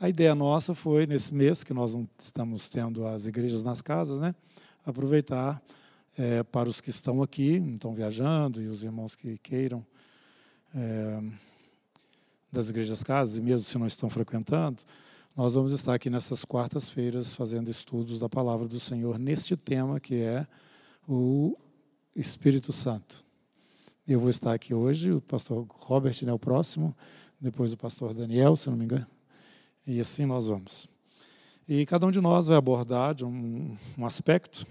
A ideia nossa foi, nesse mês que nós não estamos tendo as igrejas nas casas, né, aproveitar é, para os que estão aqui, estão viajando, e os irmãos que queiram, é, das igrejas casas, e mesmo se não estão frequentando, nós vamos estar aqui nessas quartas-feiras fazendo estudos da palavra do Senhor neste tema que é o Espírito Santo. Eu vou estar aqui hoje, o pastor Robert é o próximo, depois o pastor Daniel, se não me engano, e assim nós vamos. E cada um de nós vai abordar de um, um aspecto,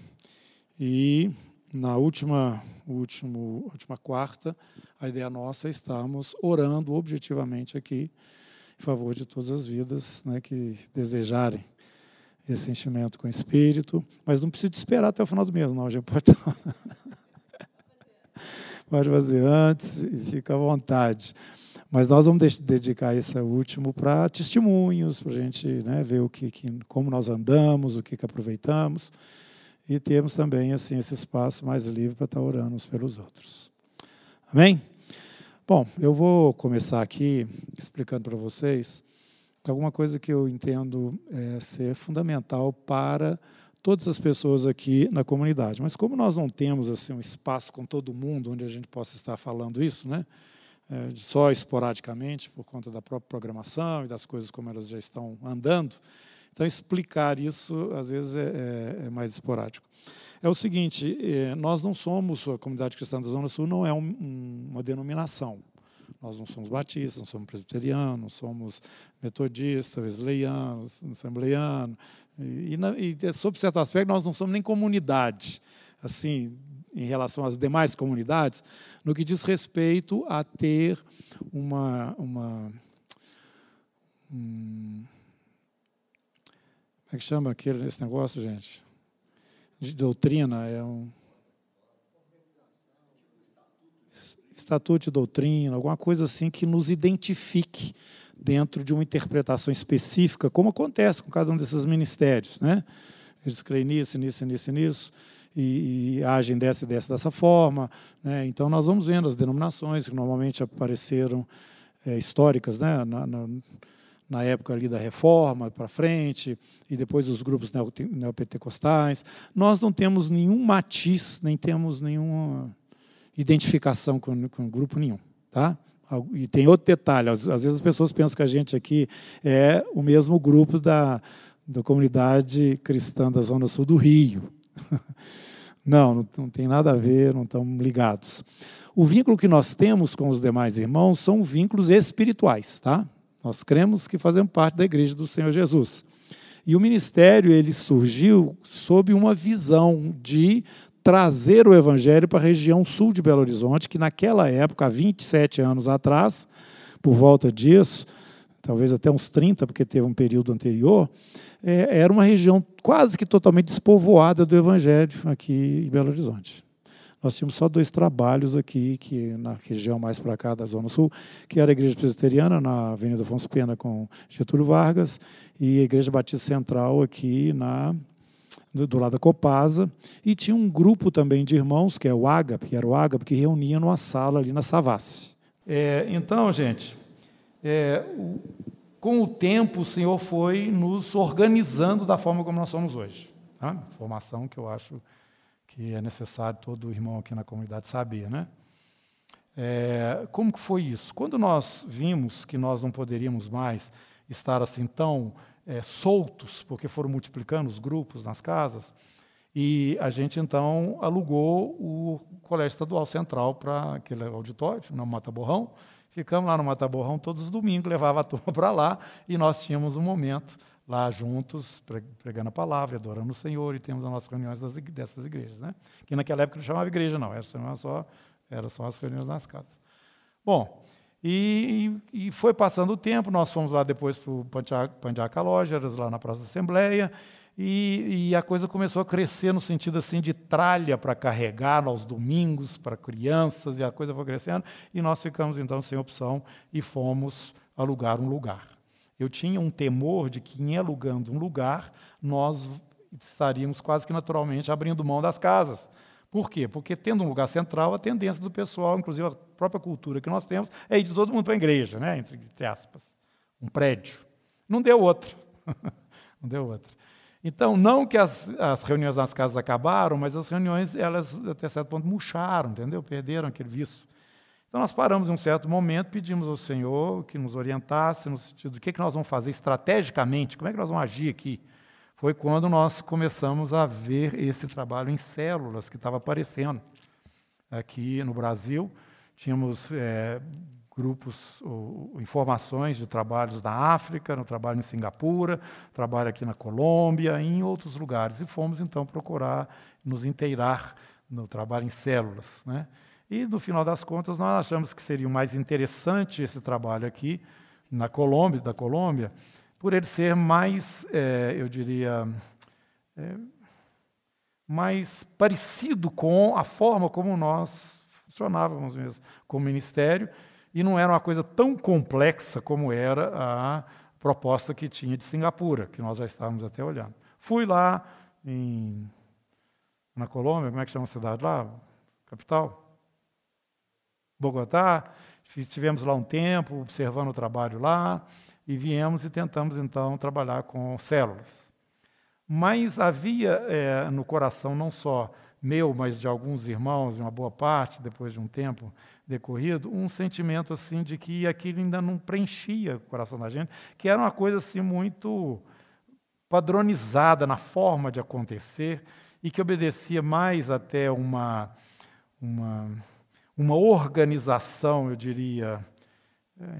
e na última, último, última quarta, a ideia nossa é estarmos orando objetivamente aqui em favor de todas as vidas né, que desejarem esse enchimento com o Espírito. Mas não precisa esperar até o final do mês, não. Já pode, pode fazer antes e fica à vontade. Mas nós vamos dedicar esse último para testemunhos, para a gente né, ver o que, que, como nós andamos, o que, que aproveitamos e termos também assim esse espaço mais livre para estar orando uns pelos outros. Amém? Bom, eu vou começar aqui explicando para vocês alguma coisa que eu entendo é, ser fundamental para todas as pessoas aqui na comunidade. Mas como nós não temos assim um espaço com todo mundo onde a gente possa estar falando isso, né? É, só esporadicamente por conta da própria programação e das coisas como elas já estão andando, então explicar isso às vezes é, é, é mais esporádico é o seguinte: é, nós não somos, a comunidade cristã da Zona Sul não é um, uma denominação. Nós não somos batistas, não somos presbiterianos, não somos metodistas, wesleyanos, assembleianos. E, e, e, sob certo aspecto, nós não somos nem comunidade, assim, em relação às demais comunidades, no que diz respeito a ter uma. uma como é que chama aquele, esse negócio, gente? de doutrina, é um estatuto de doutrina, alguma coisa assim que nos identifique dentro de uma interpretação específica, como acontece com cada um desses ministérios, né? Eles creem nisso, nisso, nisso, nisso, e, e agem dessa e dessa dessa forma, né? Então nós vamos vendo as denominações que normalmente apareceram é, históricas, né? Na, na, na época ali da reforma para frente, e depois os grupos neopentecostais. Nós não temos nenhum matiz, nem temos nenhuma identificação com, com grupo nenhum. Tá? E tem outro detalhe, às, vezes as pessoas pensam que a gente aqui é o mesmo grupo da, da comunidade cristã da Zona Sul do Rio. Não, não, não tem nada a ver, não estamos ligados. O vínculo que nós temos com os demais irmãos são vínculos espirituais, tá? Nós cremos que fazemos parte da igreja do Senhor Jesus. E o ministério ele surgiu sob uma visão de trazer o evangelho para a região sul de Belo Horizonte, que naquela época, há 27 anos atrás, por volta disso, talvez até uns 30, porque teve um período anterior, é, era uma região quase que totalmente despovoada do evangelho aqui em Belo Horizonte. Nós tínhamos só dois trabalhos aqui, que na região mais para cá da Zona Sul, que era a Igreja Presbiteriana, na Avenida Afonso Pena, com Getúlio Vargas, e a Igreja Batista Central aqui na do lado da Copasa, e tinha um grupo também de irmãos, que é o Ágape, que era o Ágape, que reunia numa sala ali na Savassi. É, então, gente, é, com o tempo o Senhor foi nos organizando da forma como nós somos hoje. Tá? Formação que eu acho que é necessário todo irmão aqui na comunidade saber, né? É, como que foi isso? Quando nós vimos que nós não poderíamos mais estar assim tão é, soltos, porque foram multiplicando os grupos nas casas, e a gente então alugou o Colégio Estadual Central para aquele auditório, no Mata Borrão. Ficamos lá no Mata Borrão todos os domingos, levava a turma para lá, e nós tínhamos um momento lá juntos, pregando a palavra, adorando o Senhor, e temos as nossas reuniões das, dessas igrejas. Né? Que naquela época não chamava igreja, não, era só, era só as reuniões nas casas. Bom, e, e, foi passando o tempo, nós fomos lá depois para o Pandiaca Lojas, lá na Praça da Assembleia, e, e, a coisa começou a crescer no sentido assim de tralha para carregar aos domingos para crianças, e a coisa foi crescendo, e nós ficamos então sem opção e fomos alugar um lugar. Eu tinha um temor de que, em alugando um lugar, nós estaríamos quase que naturalmente abrindo mão das casas. Por quê? Porque, tendo um lugar central, a tendência do pessoal, inclusive a própria cultura que nós temos, é ir de todo mundo para a igreja, né? entre, aspas. Um prédio. Não deu outra. não deu outra. Então, não que as, as, reuniões nas casas acabaram, mas as reuniões, elas, até certo ponto, murcharam, entendeu? Perderam aquele vício. Então, nós paramos em um certo momento, pedimos ao Senhor que nos orientasse no sentido do que, que nós vamos fazer estrategicamente, como é que nós vamos agir aqui. Foi quando nós começamos a ver esse trabalho em células que estava aparecendo aqui no Brasil. Tínhamos é, grupos, informações de trabalhos na África, no trabalho em Singapura, trabalho aqui na Colômbia, em outros lugares. E fomos então procurar nos inteirar no trabalho em células. Né? E no final das contas nós achamos que seria mais interessante esse trabalho aqui na Colômbia, da Colômbia, por ele ser mais, é, eu diria, é, mais parecido com a forma como nós funcionávamos mesmo como ministério e não era uma coisa tão complexa como era a proposta que tinha de Singapura, que nós já estávamos até olhando. Fui lá em, na Colômbia, como é que chama a cidade lá? Capital? Bogotá. Estivemos lá um tempo, observando o trabalho lá, e viemos e tentamos então trabalhar com células. Mas havia é, no coração não só meu, mas de alguns irmãos, de uma boa parte, depois de um tempo decorrido, um sentimento assim de que aquilo ainda não preenchia o coração da gente, que era uma coisa assim muito padronizada na forma de acontecer e que obedecia mais até uma uma uma organização, eu diria,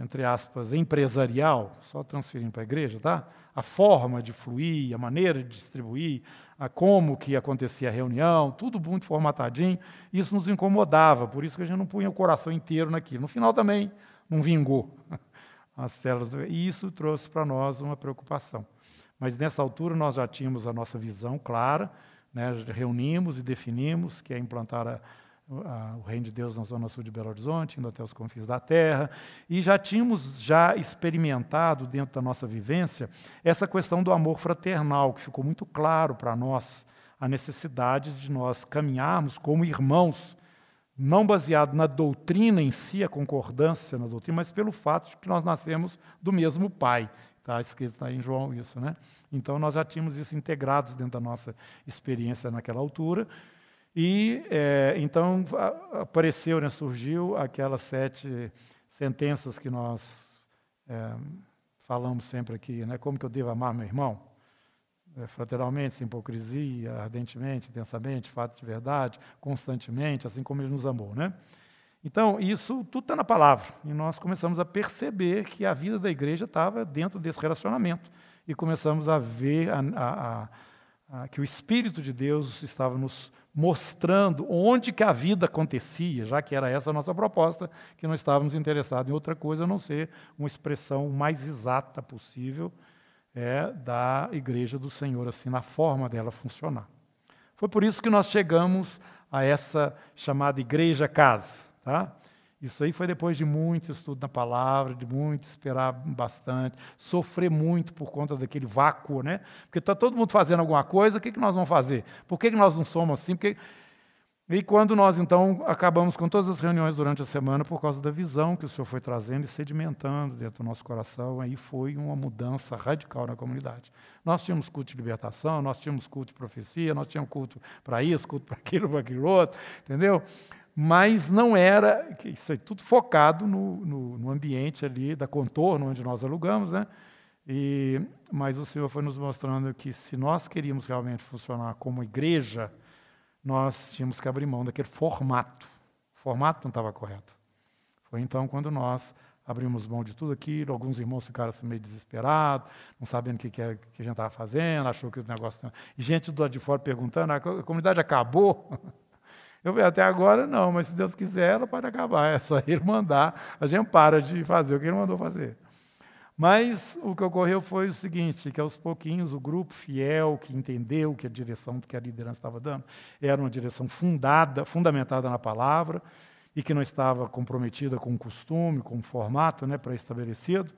entre aspas, empresarial, só transferindo para a igreja, tá? A forma de fluir, a maneira de distribuir, a como que acontecia a reunião, tudo muito formatadinho. Isso nos incomodava, por isso que a gente não punha o coração inteiro naquilo. No final também não vingou as células, e isso trouxe para nós uma preocupação. Mas nessa altura nós já tínhamos a nossa visão clara, né? reunimos e definimos que é implantar a o reino de Deus na zona sul de Belo Horizonte, indo até os confins da terra, e já tínhamos já experimentado dentro da nossa vivência essa questão do amor fraternal, que ficou muito claro para nós a necessidade de nós caminharmos como irmãos, não baseado na doutrina em si, a concordância na doutrina, mas pelo fato de que nós nascemos do mesmo Pai. Está escrito tá em João isso, né? Então nós já tínhamos isso integrado dentro da nossa experiência naquela altura. E é, então apareceu, né, surgiu aquelas sete sentenças que nós é, falamos sempre aqui, né? Como que eu devo amar meu irmão? É, fraternalmente, sem hipocrisia, ardentemente, intensamente, fato de verdade, constantemente, assim como ele nos amou, né? Então, isso tudo está na palavra. E nós começamos a perceber que a vida da igreja estava dentro desse relacionamento. E começamos a ver a, a, a, que o Espírito de Deus estava nos mostrando onde que a vida acontecia, já que era essa a nossa proposta, que não estávamos interessados em outra coisa a não ser uma expressão mais exata possível é, da igreja do Senhor, assim, na forma dela funcionar. Foi por isso que nós chegamos a essa chamada igreja casa, tá? Isso aí foi depois de muito estudo na palavra, de muito esperar bastante, sofrer muito por conta daquele vácuo, né? Porque está todo mundo fazendo alguma coisa, o que, que nós vamos fazer? Por que, que nós não somos assim? Porque... E quando nós, então, acabamos com todas as reuniões durante a semana, por causa da visão que o Senhor foi trazendo e sedimentando dentro do nosso coração, aí foi uma mudança radical na comunidade. Nós tínhamos culto de libertação, nós tínhamos culto de profecia, nós tínhamos culto para isso, culto para aquilo, para aquilo outro, entendeu? Mas não era, isso é tudo focado no, no, no, ambiente ali da contorno onde nós alugamos, né? E, mas o Senhor foi nos mostrando que se nós queríamos realmente funcionar como igreja, nós tínhamos que abrir mão daquele formato. O formato não estava correto. Foi então quando nós abrimos mão de tudo aquilo, alguns irmãos ficaram assim meio desesperados, não sabendo o que, que, é, que a gente estava fazendo, achou que o negócio... E gente do lado de fora perguntando, ah, a comunidade acabou? Eu falei, até agora não, mas se Deus quiser, ela pode acabar. É só Ele mandar, a gente para de fazer o que Ele mandou fazer. Mas o que ocorreu foi o seguinte, que aos pouquinhos o grupo fiel, que entendeu que a direção que a liderança estava dando era uma direção fundada, fundamentada na palavra, e que não estava comprometida com o costume, com o formato né, pré-estabelecido,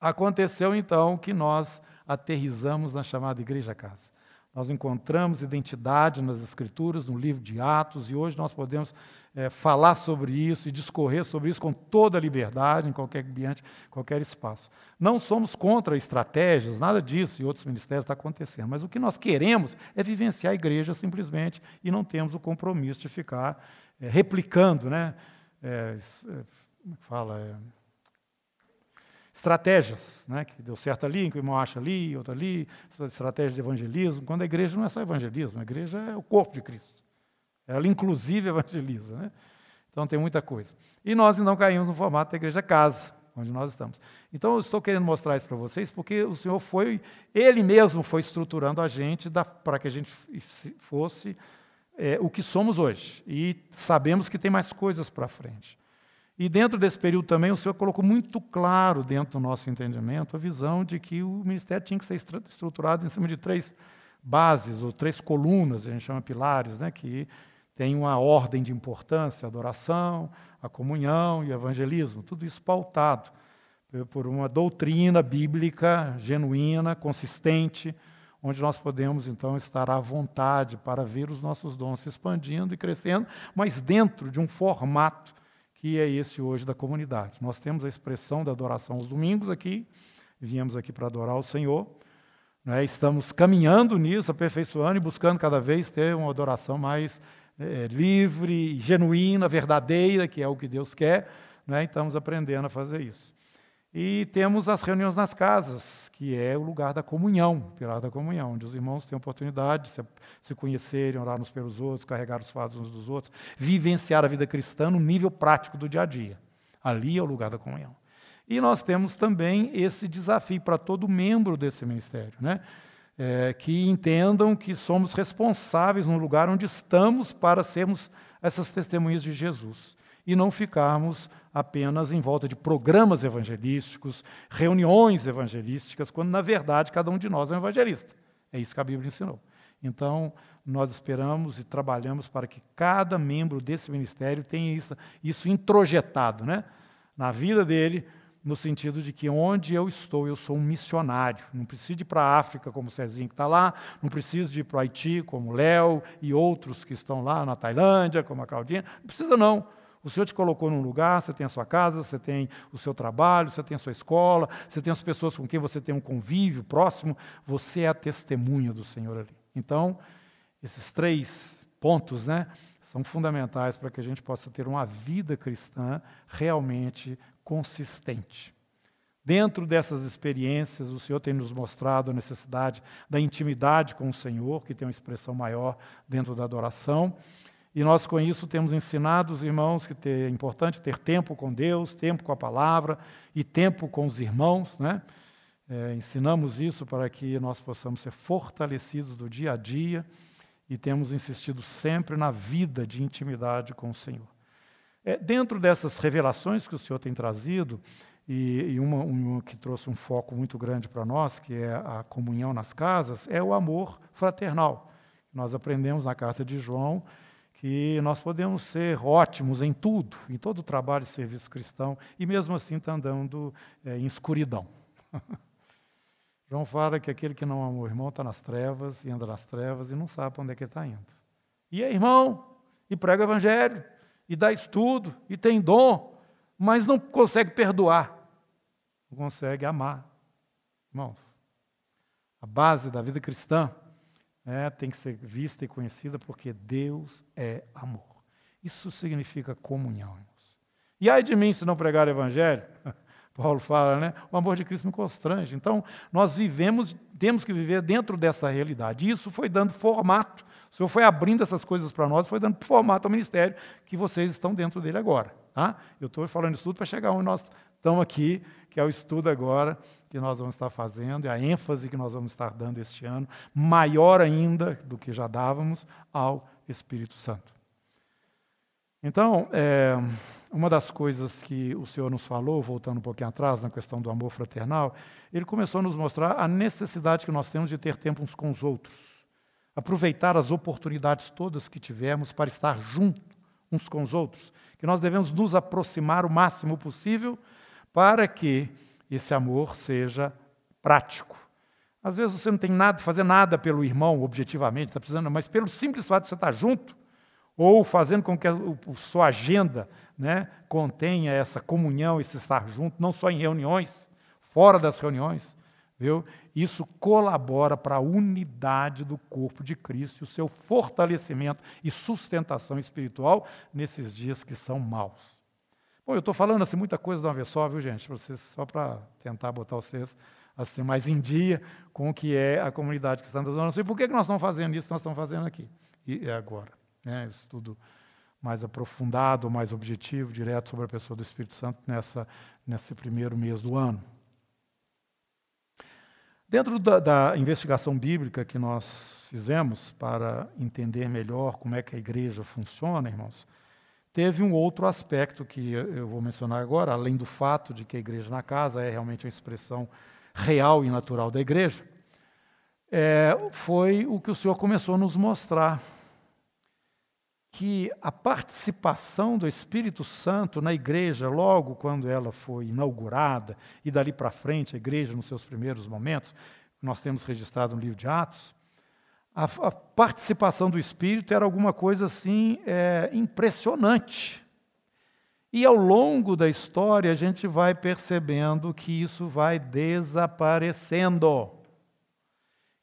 aconteceu então que nós aterrizamos na chamada Igreja Casa. Nós encontramos identidade nas Escrituras, no livro de Atos, e hoje nós podemos é, falar sobre isso e discorrer sobre isso com toda a liberdade, em qualquer ambiente, qualquer espaço. Não somos contra estratégias, nada disso, e outros ministérios está acontecendo, mas o que nós queremos é vivenciar a igreja simplesmente e não temos o compromisso de ficar é, replicando, né? É, como fala? Estratégias, né, que deu certo ali, que o irmão acha ali, outro ali, estratégia de evangelismo, quando a igreja não é só evangelismo, a igreja é o corpo de Cristo. Ela, inclusive, evangeliza. Né? Então, tem muita coisa. E nós não caímos no formato da igreja casa, onde nós estamos. Então, eu estou querendo mostrar isso para vocês, porque o Senhor foi, Ele mesmo foi estruturando a gente para que a gente fosse é, o que somos hoje. E sabemos que tem mais coisas para frente. E dentro desse período também, o Senhor colocou muito claro, dentro do nosso entendimento, a visão de que o ministério tinha que ser estruturado em cima de três bases, ou três colunas, a gente chama pilares, né, que tem uma ordem de importância: a adoração, a comunhão e o evangelismo. Tudo isso pautado por uma doutrina bíblica genuína, consistente, onde nós podemos então estar à vontade para ver os nossos dons se expandindo e crescendo, mas dentro de um formato que é esse hoje da comunidade. Nós temos a expressão da adoração aos domingos aqui, viemos aqui para adorar o Senhor. Né? Estamos caminhando nisso, aperfeiçoando e buscando cada vez ter uma adoração mais é, livre, genuína, verdadeira, que é o que Deus quer. Né? Estamos aprendendo a fazer isso. E temos as reuniões nas casas, que é o lugar da comunhão, o pilar da comunhão, onde os irmãos têm a oportunidade de se, conhecerem, orar uns pelos outros, carregar os fatos uns dos outros, vivenciar a vida cristã no nível prático do dia a dia. Ali é o lugar da comunhão. E nós temos também esse desafio para todo membro desse ministério, né? É, que entendam que somos responsáveis no lugar onde estamos para sermos essas testemunhas de Jesus e não ficarmos apenas em volta de programas evangelísticos, reuniões evangelísticas, quando na verdade cada um de nós é um evangelista. É isso que a Bíblia ensinou. Então, nós esperamos e trabalhamos para que cada membro desse ministério tenha isso, isso introjetado né, na vida dele, no sentido de que onde eu estou, eu sou um missionário. Não preciso ir para a África, como o Cezinho que está lá, não preciso ir para o Haiti, como o Léo e outros que estão lá na Tailândia, como a Claudinha. Não precisa, não. O Senhor te colocou num lugar, você tem a sua casa, você tem o seu trabalho, você tem a sua escola, você tem as pessoas com quem você tem um convívio próximo, você é a testemunha do Senhor ali. Então, esses três pontos, né, são fundamentais para que a gente possa ter uma vida cristã realmente consistente. Dentro dessas experiências, o Senhor tem nos mostrado a necessidade da intimidade com o Senhor, que tem uma expressão maior dentro da adoração. E nós com isso temos ensinado os irmãos que é importante ter tempo com Deus, tempo com a palavra e tempo com os irmãos. Né? É, ensinamos isso para que nós possamos ser fortalecidos do dia a dia e temos insistido sempre na vida de intimidade com o Senhor. É, dentro dessas revelações que o Senhor tem trazido, e, e uma, uma, que trouxe um foco muito grande para nós, que é a comunhão nas casas, é o amor fraternal. Nós aprendemos na carta de João que nós podemos ser ótimos em tudo, em todo o trabalho e serviço cristão, e mesmo assim está andando é, em escuridão. João fala que aquele que não ama o irmão está nas trevas, e anda nas trevas, e não sabe para onde é que ele está indo. E é irmão, e prega o evangelho, e dá estudo, e tem dom, mas não consegue perdoar, não consegue amar. Irmãos, a base da vida cristã né, tem que ser vista e conhecida porque Deus é amor. Isso significa comunhão, irmãos. E ai de mim se não pregar o evangelho, Paulo fala, né? O amor de Cristo me constrange. Então, nós vivemos, temos que viver dentro dessa realidade. E isso foi dando formato. O Senhor foi abrindo essas coisas para nós, foi dando formato ao ministério que vocês estão dentro dele agora. Tá? Eu estou falando isso tudo para chegar onde nós estamos aqui, que é o estudo agora que nós vamos estar fazendo, e a ênfase que nós vamos estar dando este ano, maior ainda do que já dávamos ao Espírito Santo. Então, é, uma das coisas que o Senhor nos falou, voltando um pouquinho atrás na questão do amor fraternal, ele começou a nos mostrar a necessidade que nós temos de ter tempo uns com os outros, aproveitar as oportunidades todas que tivemos para estar junto uns com os outros, que nós devemos nos aproximar o máximo possível para que esse amor seja prático. Às vezes você não tem nada, fazer nada pelo irmão, objetivamente, está precisando, mas pelo simples fato de você estar junto, ou fazendo com que a, a sua agenda né, contenha essa comunhão, esse estar junto, não só em reuniões, fora das reuniões, viu? Isso colabora para a unidade do corpo de Cristo e o seu fortalecimento e sustentação espiritual nesses dias que são maus. Bom, eu estou falando assim muita coisa de uma vez só, viu, gente? Vocês, só para tentar botar vocês assim mais em dia com o que é a comunidade cristã da Zona Sul. E por que, que nós estamos fazendo isso? Nós estamos fazendo aqui e é agora, né? Estudo mais aprofundado, mais objetivo, direto sobre a pessoa do Espírito Santo nessa nesse primeiro mês do ano. Dentro da, da, investigação bíblica que nós fizemos para entender melhor como é que a igreja funciona, irmãos, teve um outro aspecto que eu vou mencionar agora, além do fato de que a igreja na casa é realmente uma expressão real e natural da igreja, é, foi o que o Senhor começou a nos mostrar. Que a participação do Espírito Santo na igreja, logo quando ela foi inaugurada, e dali para frente, a igreja nos seus primeiros momentos, nós temos registrado no livro de Atos, a, a participação do Espírito era alguma coisa assim é, impressionante. E ao longo da história a gente vai percebendo que isso vai desaparecendo.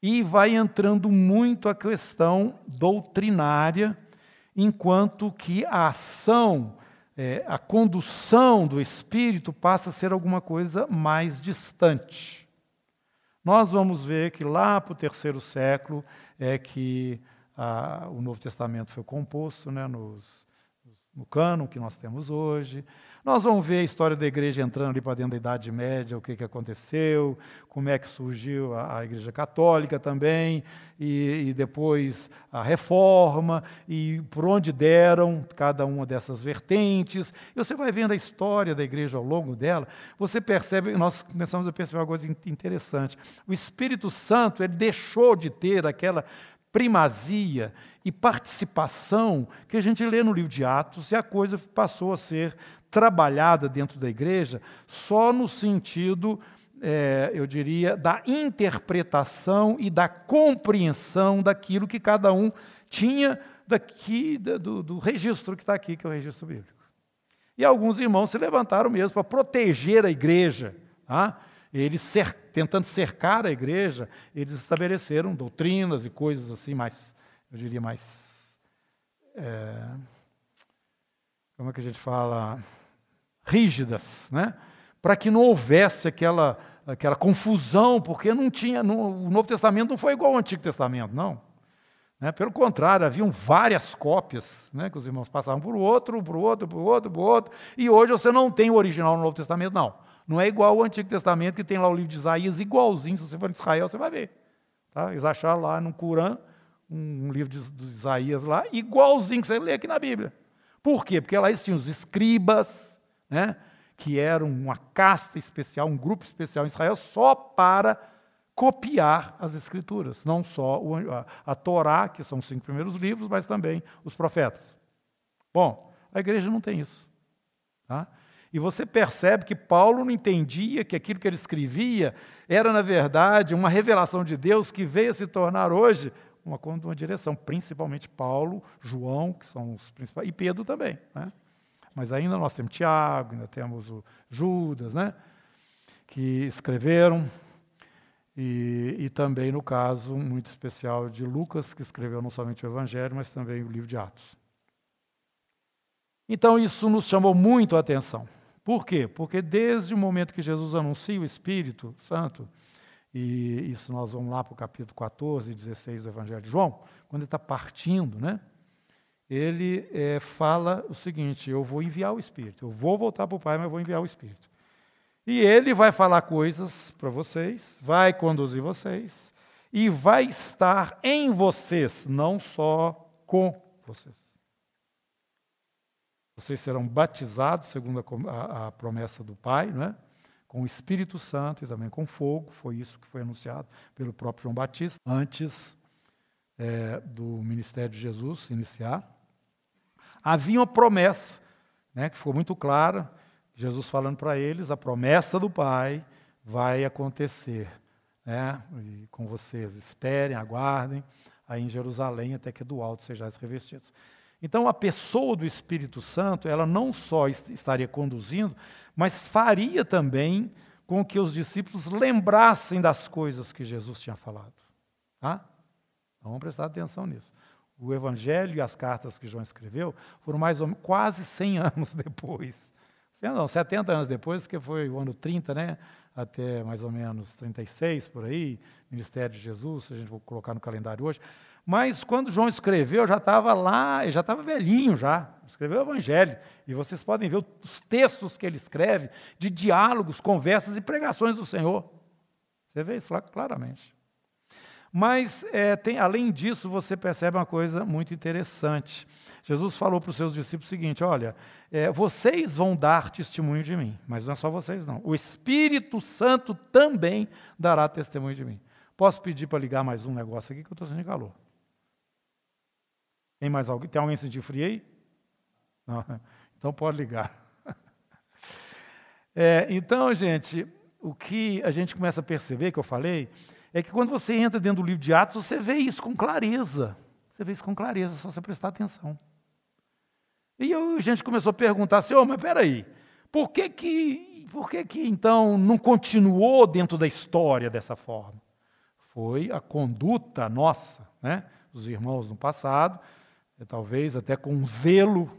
E vai entrando muito a questão doutrinária, enquanto que a ação, é, a condução do Espírito passa a ser alguma coisa mais distante. Nós vamos ver que lá para o terceiro século é que ah, o Novo Testamento foi composto né, nos, no cano que nós temos hoje. Nós vamos ver a história da igreja entrando ali para dentro da Idade Média, o que, que aconteceu, como é que surgiu a, a Igreja Católica também, e, e, depois a Reforma, e por onde deram cada uma dessas vertentes. E você vai vendo a história da igreja ao longo dela, você percebe, nós começamos a perceber uma coisa interessante. O Espírito Santo ele deixou de ter aquela primazia e participação que a gente lê no livro de Atos, e a coisa passou a ser trabalhada dentro da igreja só no sentido, é, eu diria, da interpretação e da compreensão daquilo que cada um tinha daqui, do, do registro que está aqui, que é o registro bíblico. E alguns irmãos se levantaram mesmo para proteger a igreja. Tá? Eles cer tentando cercar a igreja, eles estabeleceram doutrinas e coisas assim mais, eu diria mais, é, como é que a gente fala, rígidas, né? Para que não houvesse aquela aquela confusão, porque não tinha, no, o Novo Testamento não foi igual ao Antigo Testamento, não. Né? Pelo contrário, haviam várias cópias, né? que os irmãos passavam por outro, por outro, por outro, por outro, e hoje você não tem o original no Novo Testamento, não. Não é igual ao Antigo Testamento, que tem lá o livro de Isaías igualzinho. Se você for em Israel, você vai ver. Tá? Eles acharam lá no Corã um livro de, de Isaías lá, igualzinho que você lê aqui na Bíblia. Por quê? Porque lá eles tinham os escribas, né? que eram uma casta especial, um grupo especial em Israel, só para copiar as escrituras. Não só a, a Torá, que são os cinco primeiros livros, mas também os profetas. Bom, a igreja não tem isso. Tá? E você percebe que Paulo não entendia que aquilo que ele escrevia era, na verdade, uma revelação de Deus que veio a se tornar hoje uma, uma direção, principalmente Paulo, João, que são os principais, e Pedro também. Né? Mas ainda nós temos Tiago, ainda temos o Judas, né? que escreveram, e, e também, no caso muito especial de Lucas, que escreveu não somente o Evangelho, mas também o livro de Atos. Então, isso nos chamou muito a atenção. Por quê? Porque desde o momento que Jesus anuncia o Espírito Santo, e isso nós vamos lá para o capítulo 14 e 16 do Evangelho de João, quando ele está partindo, né? Ele é, fala o seguinte: eu vou enviar o Espírito, eu vou voltar para o Pai, mas vou enviar o Espírito. E ele vai falar coisas para vocês, vai conduzir vocês, e vai estar em vocês, não só com vocês. Vocês serão batizados, segundo a, a, a promessa do Pai, não é? com o Espírito Santo e também com fogo. Foi isso que foi anunciado pelo próprio João Batista antes é, do ministério de Jesus iniciar. Havia uma promessa, né, que ficou muito clara, Jesus falando para eles: a promessa do Pai vai acontecer. né, e com vocês. Esperem, aguardem aí em Jerusalém até que do alto sejais revestidos. Então, a pessoa do Espírito Santo, ela não só estaria conduzindo, mas faria também com que os discípulos lembrassem das coisas que Jesus tinha falado. Tá? Então, vamos prestar atenção nisso. O Evangelho e as cartas que João escreveu foram mais ou menos quase 100 anos depois. Não, 70 anos depois, que foi o ano 30, né? até mais ou menos 36, por aí, Ministério de Jesus, se a gente for colocar no calendário hoje. Mas quando João escreveu, já estava lá, ele já estava velhinho já, escreveu o Evangelho. E vocês podem ver os textos que ele escreve de diálogos, conversas e pregações do Senhor. Você vê isso lá claramente. Mas, é, tem, além disso, você percebe uma coisa muito interessante. Jesus falou para os seus discípulos o seguinte: olha, é, vocês vão dar testemunho de mim, mas não é só vocês, não. O Espírito Santo também dará testemunho de mim. Posso pedir para ligar mais um negócio aqui que eu estou sentindo calor? Tem mais alguém? Tem alguém sentindo frio aí? Não. Então pode ligar. É, então, gente, o que a gente começa a perceber, que eu falei, é que quando você entra dentro do livro de Atos, você vê isso com clareza. Você vê isso com clareza, só você prestar atenção. E a gente começou a perguntar assim, oh, mas peraí, por que que, por que que então não continuou dentro da história dessa forma? Foi a conduta nossa, né? os irmãos no passado, talvez até com um zelo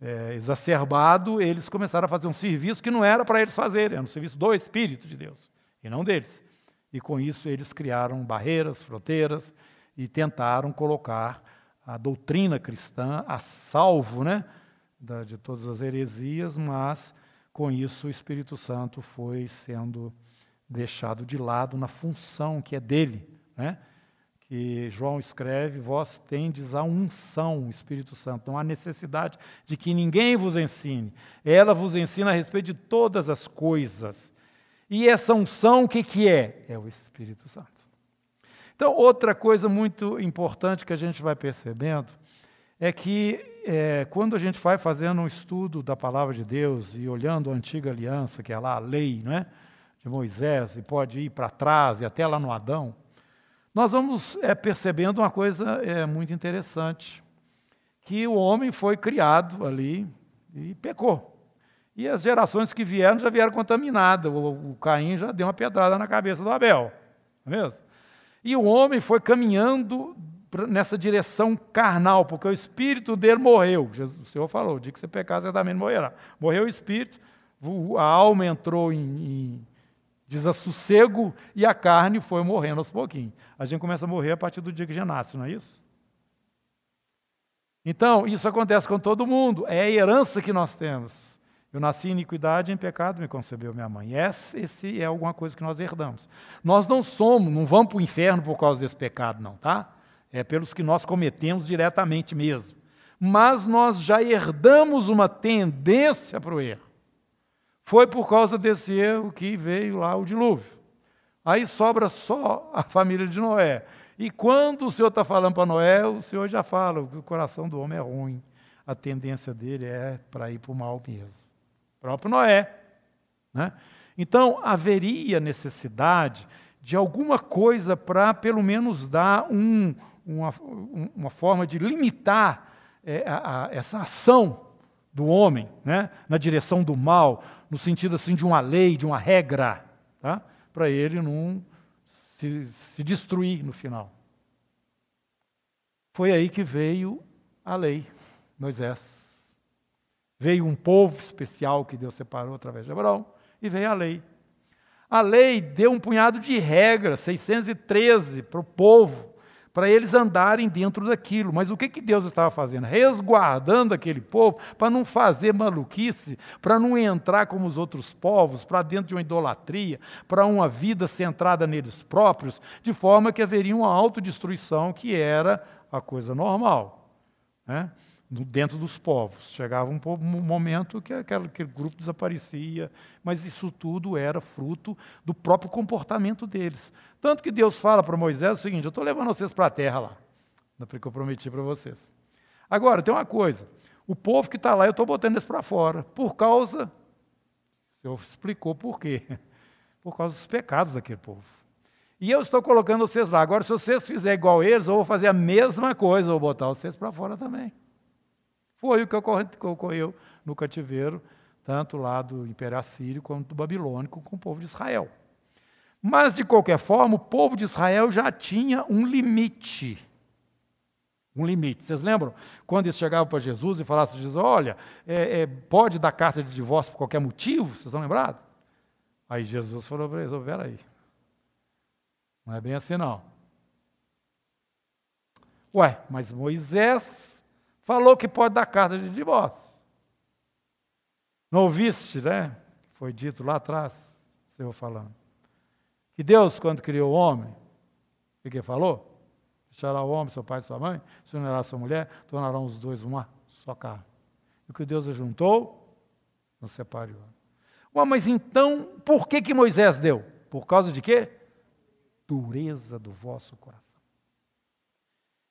é, exacerbado, eles começaram a fazer um serviço que não era para eles fazerem, era um serviço do Espírito de Deus, e não deles. E com isso eles criaram barreiras, fronteiras e tentaram colocar a doutrina cristã a salvo né, de todas as heresias, mas com isso o Espírito Santo foi sendo deixado de lado na função que é dele. Né? Que João escreve: Vós tendes a unção, Espírito Santo. Não há necessidade de que ninguém vos ensine. Ela vos ensina a respeito de todas as coisas e essa unção, o que, que é? É o Espírito Santo. Então, outra coisa muito importante que a gente vai percebendo é que é, quando a gente vai fazendo um estudo da palavra de Deus e olhando a antiga aliança, que é lá a lei é? de Moisés, e pode ir para trás e até lá no Adão, nós vamos é, percebendo uma coisa é, muito interessante, que o homem foi criado ali e pecou. E as gerações que vieram já vieram contaminadas. O, o Caim já deu uma pedrada na cabeça do Abel. Não é mesmo? E o homem foi caminhando nessa direção carnal, porque o espírito dele morreu. Jesus, o Senhor falou: o dia que você pecar, também morrerá. Morreu o espírito, a alma entrou em, em desassossego e a carne foi morrendo aos pouquinhos. A gente começa a morrer a partir do dia que já nasce, não é isso? Então, isso acontece com todo mundo, é a herança que nós temos. Eu nasci em iniquidade em pecado me concebeu minha mãe. Esse, esse é alguma coisa que nós herdamos. Nós não somos, não vamos para o inferno por causa desse pecado, não, tá? É pelos que nós cometemos diretamente mesmo. Mas nós já herdamos uma tendência para o erro. Foi por causa desse erro que veio lá o dilúvio. Aí sobra só a família de Noé. E quando o Senhor está falando para Noé, o Senhor já fala: o coração do homem é ruim. A tendência dele é para ir para o mal mesmo próprio Noé. Né? Então, haveria necessidade de alguma coisa para, pelo menos, dar um, uma, uma forma de limitar é, a, a, essa ação do homem né? na direção do mal, no sentido assim de uma lei, de uma regra, tá? para ele não se, se destruir no final. Foi aí que veio a lei, Moisés. Veio um povo especial que Deus separou através de Abraão e veio a lei. A lei deu um punhado de regras, 613, para o povo, para eles andarem dentro daquilo. Mas o que, que Deus estava fazendo? Resguardando aquele povo para não fazer maluquice, para não entrar como os outros povos, para dentro de uma idolatria, para uma vida centrada neles próprios, de forma que haveria uma autodestruição que era a coisa normal. Né? Dentro dos povos. Chegava um momento que aquele, aquele, grupo desaparecia, mas isso tudo era fruto do próprio comportamento deles. Tanto que Deus fala para Moisés o seguinte: Eu estou levando vocês para a terra lá, que eu prometi para vocês. Agora, tem uma coisa: o povo que está lá, eu estou botando eles para fora, por causa. O Senhor explicou por quê. Por causa dos pecados daquele povo. E eu estou colocando vocês lá. Agora, se vocês fizerem igual eles, eu vou fazer a mesma coisa, eu vou botar vocês para fora também. Foi o que ocorreu no cativeiro, tanto lá do Império Assírio quanto do Babilônico, com o povo de Israel. Mas, de qualquer forma, o povo de Israel já tinha um limite. Um limite. Vocês lembram quando eles chegavam para Jesus e falassem Jesus, olha, é, é, pode dar carta de divórcio por qualquer motivo? Vocês estão lembrados? Aí Jesus falou para eles, peraí, não é bem assim não. Ué, mas Moisés falou que pode dar carta de divórcio. Não ouviste, né? Foi dito lá atrás, o Senhor falando. Que Deus, quando criou o homem, o que falou? Deixará o homem, seu pai e sua mãe, se unirá sua mulher, tornarão os dois uma só carne. E o que Deus ajuntou, não separe o mas então, por que, que Moisés deu? Por causa de quê? Dureza do vosso coração.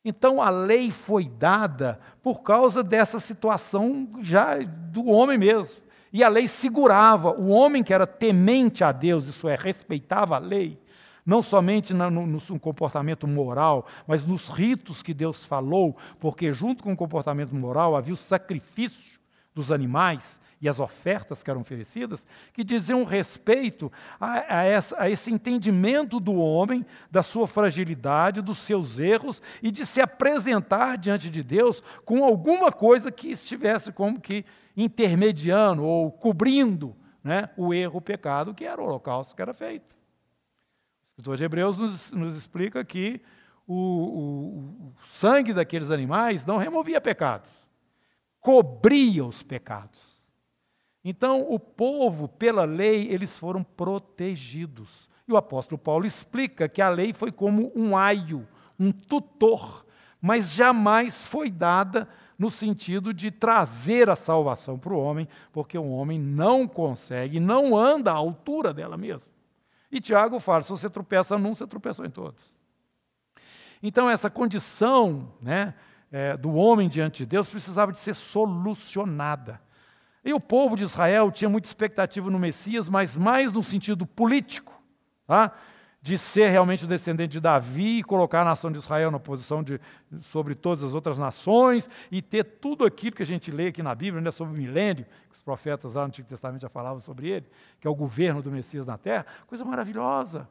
Então a lei foi dada por causa dessa situação já do homem mesmo. E a lei segurava o homem que era temente a Deus, isso é, respeitava a lei, não somente no, no, no, comportamento moral, mas nos ritos que Deus falou, porque junto com o comportamento moral havia o sacrifício dos animais e as ofertas que eram oferecidas, que diziam respeito a, a, essa, a esse entendimento do homem, da sua fragilidade, dos seus erros e de se apresentar diante de Deus com alguma coisa que estivesse como que intermediando ou cobrindo né, o erro, o pecado, que era o holocausto que era feito. O escritor de Hebreus nos, nos explica que o, o, o sangue daqueles animais não removia pecados, cobria os pecados. Então, o povo, pela lei, eles foram protegidos. E o apóstolo Paulo explica que a lei foi como um aio, um tutor, mas jamais foi dada no sentido de trazer a salvação para o homem, porque o homem não consegue, não anda à altura dela mesma. E Tiago fala: se você tropeça num, você tropeçou em todos. Então, essa condição né, é, do homem diante de Deus precisava de ser solucionada. E o povo de Israel tinha muita expectativa no Messias, mas mais no sentido político, tá? de ser realmente o descendente de Davi e colocar a nação de Israel na posição de, sobre todas as outras nações e ter tudo aquilo que a gente lê aqui na Bíblia, né, sobre o milênio, que os profetas lá no Antigo Testamento já falavam sobre ele, que é o governo do Messias na terra, coisa maravilhosa.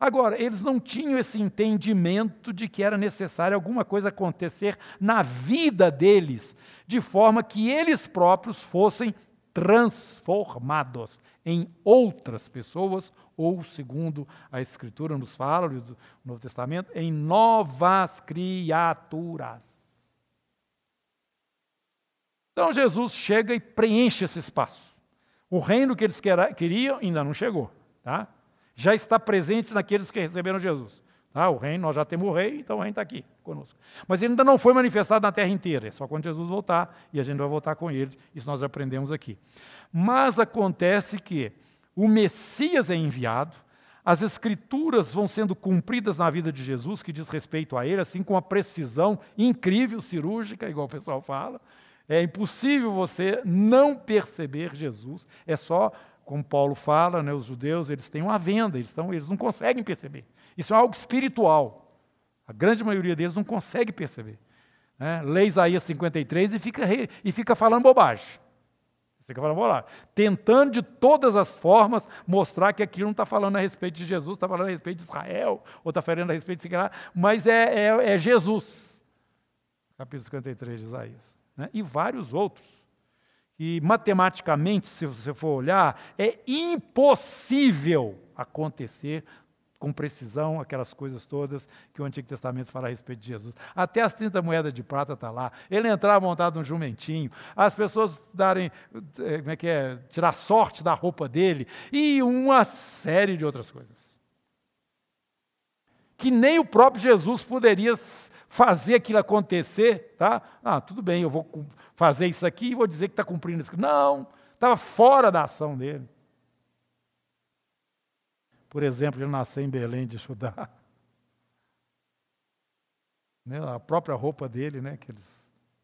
Agora, eles não tinham esse entendimento de que era necessário alguma coisa acontecer na vida deles, de forma que eles próprios fossem transformados em outras pessoas, ou, segundo a Escritura nos fala, do Novo Testamento, em novas criaturas. Então Jesus chega e preenche esse espaço. O reino que eles queriam ainda não chegou. Tá? já está presente naqueles que receberam Jesus. Ah, o reino, nós já temos o rei, então o reino está aqui conosco. Mas ele ainda não foi manifestado na terra inteira, é só quando Jesus voltar, e a gente vai voltar com ele, isso nós aprendemos aqui. Mas acontece que o Messias é enviado, as escrituras vão sendo cumpridas na vida de Jesus, que diz respeito a ele, assim com uma precisão incrível, cirúrgica, igual o pessoal fala. É impossível você não perceber Jesus, é só como Paulo fala, né, os judeus eles têm uma venda, eles, estão, eles não conseguem perceber. Isso é algo espiritual. A grande maioria deles não consegue perceber. Né? Lê Isaías 53 e fica, e fica falando bobagem. Fica falando bobagem. Tentando de todas as formas mostrar que aquilo não está falando a respeito de Jesus, está falando a respeito de Israel, ou está falando a respeito de Siqueira, mas é, é, é Jesus. Capítulo 53 de Isaías. Né? E vários outros que matematicamente, se você for olhar, é impossível acontecer com precisão aquelas coisas todas que o Antigo Testamento fala a respeito de Jesus. Até as 30 moedas de prata está lá. Ele entrar montado num jumentinho, as pessoas darem, eh, como é que é, tirar sorte da roupa dele e uma série de outras coisas. Que nem o próprio Jesus poderia fazer aquilo acontecer, tá? Ah, tudo bem, eu vou fazer isso aqui e vou dizer que está cumprindo isso. Não, estava fora da ação dele. Por exemplo, ele nasceu em Belém de Judá. Né, a própria roupa dele, né, que eles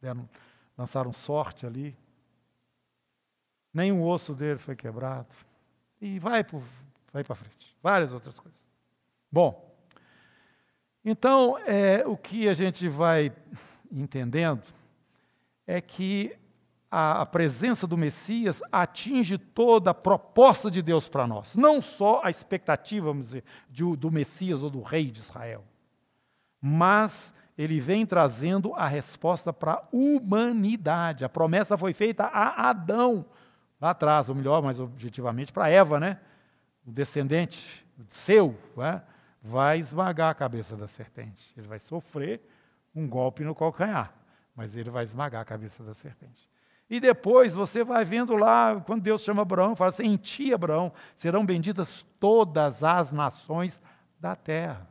deram, lançaram sorte ali. Nenhum osso dele foi quebrado. E vai para vai frente. Várias outras coisas. Bom, então é, o que a gente vai entendendo é que a, presença do Messias atinge toda a proposta de Deus para nós, não só a expectativa, vamos dizer, de, do Messias ou do rei de Israel, mas ele vem trazendo a resposta para a humanidade. A promessa foi feita a Adão, lá atrás, ou melhor, mais objetivamente, para Eva, né? O descendente seu né? vai esmagar a cabeça da serpente. Ele vai sofrer um golpe no calcanhar, mas ele vai esmagar a cabeça da serpente. E depois você vai vendo lá, quando Deus chama Abraão, fala assim: em ti, Abraão, serão benditas todas as nações da terra.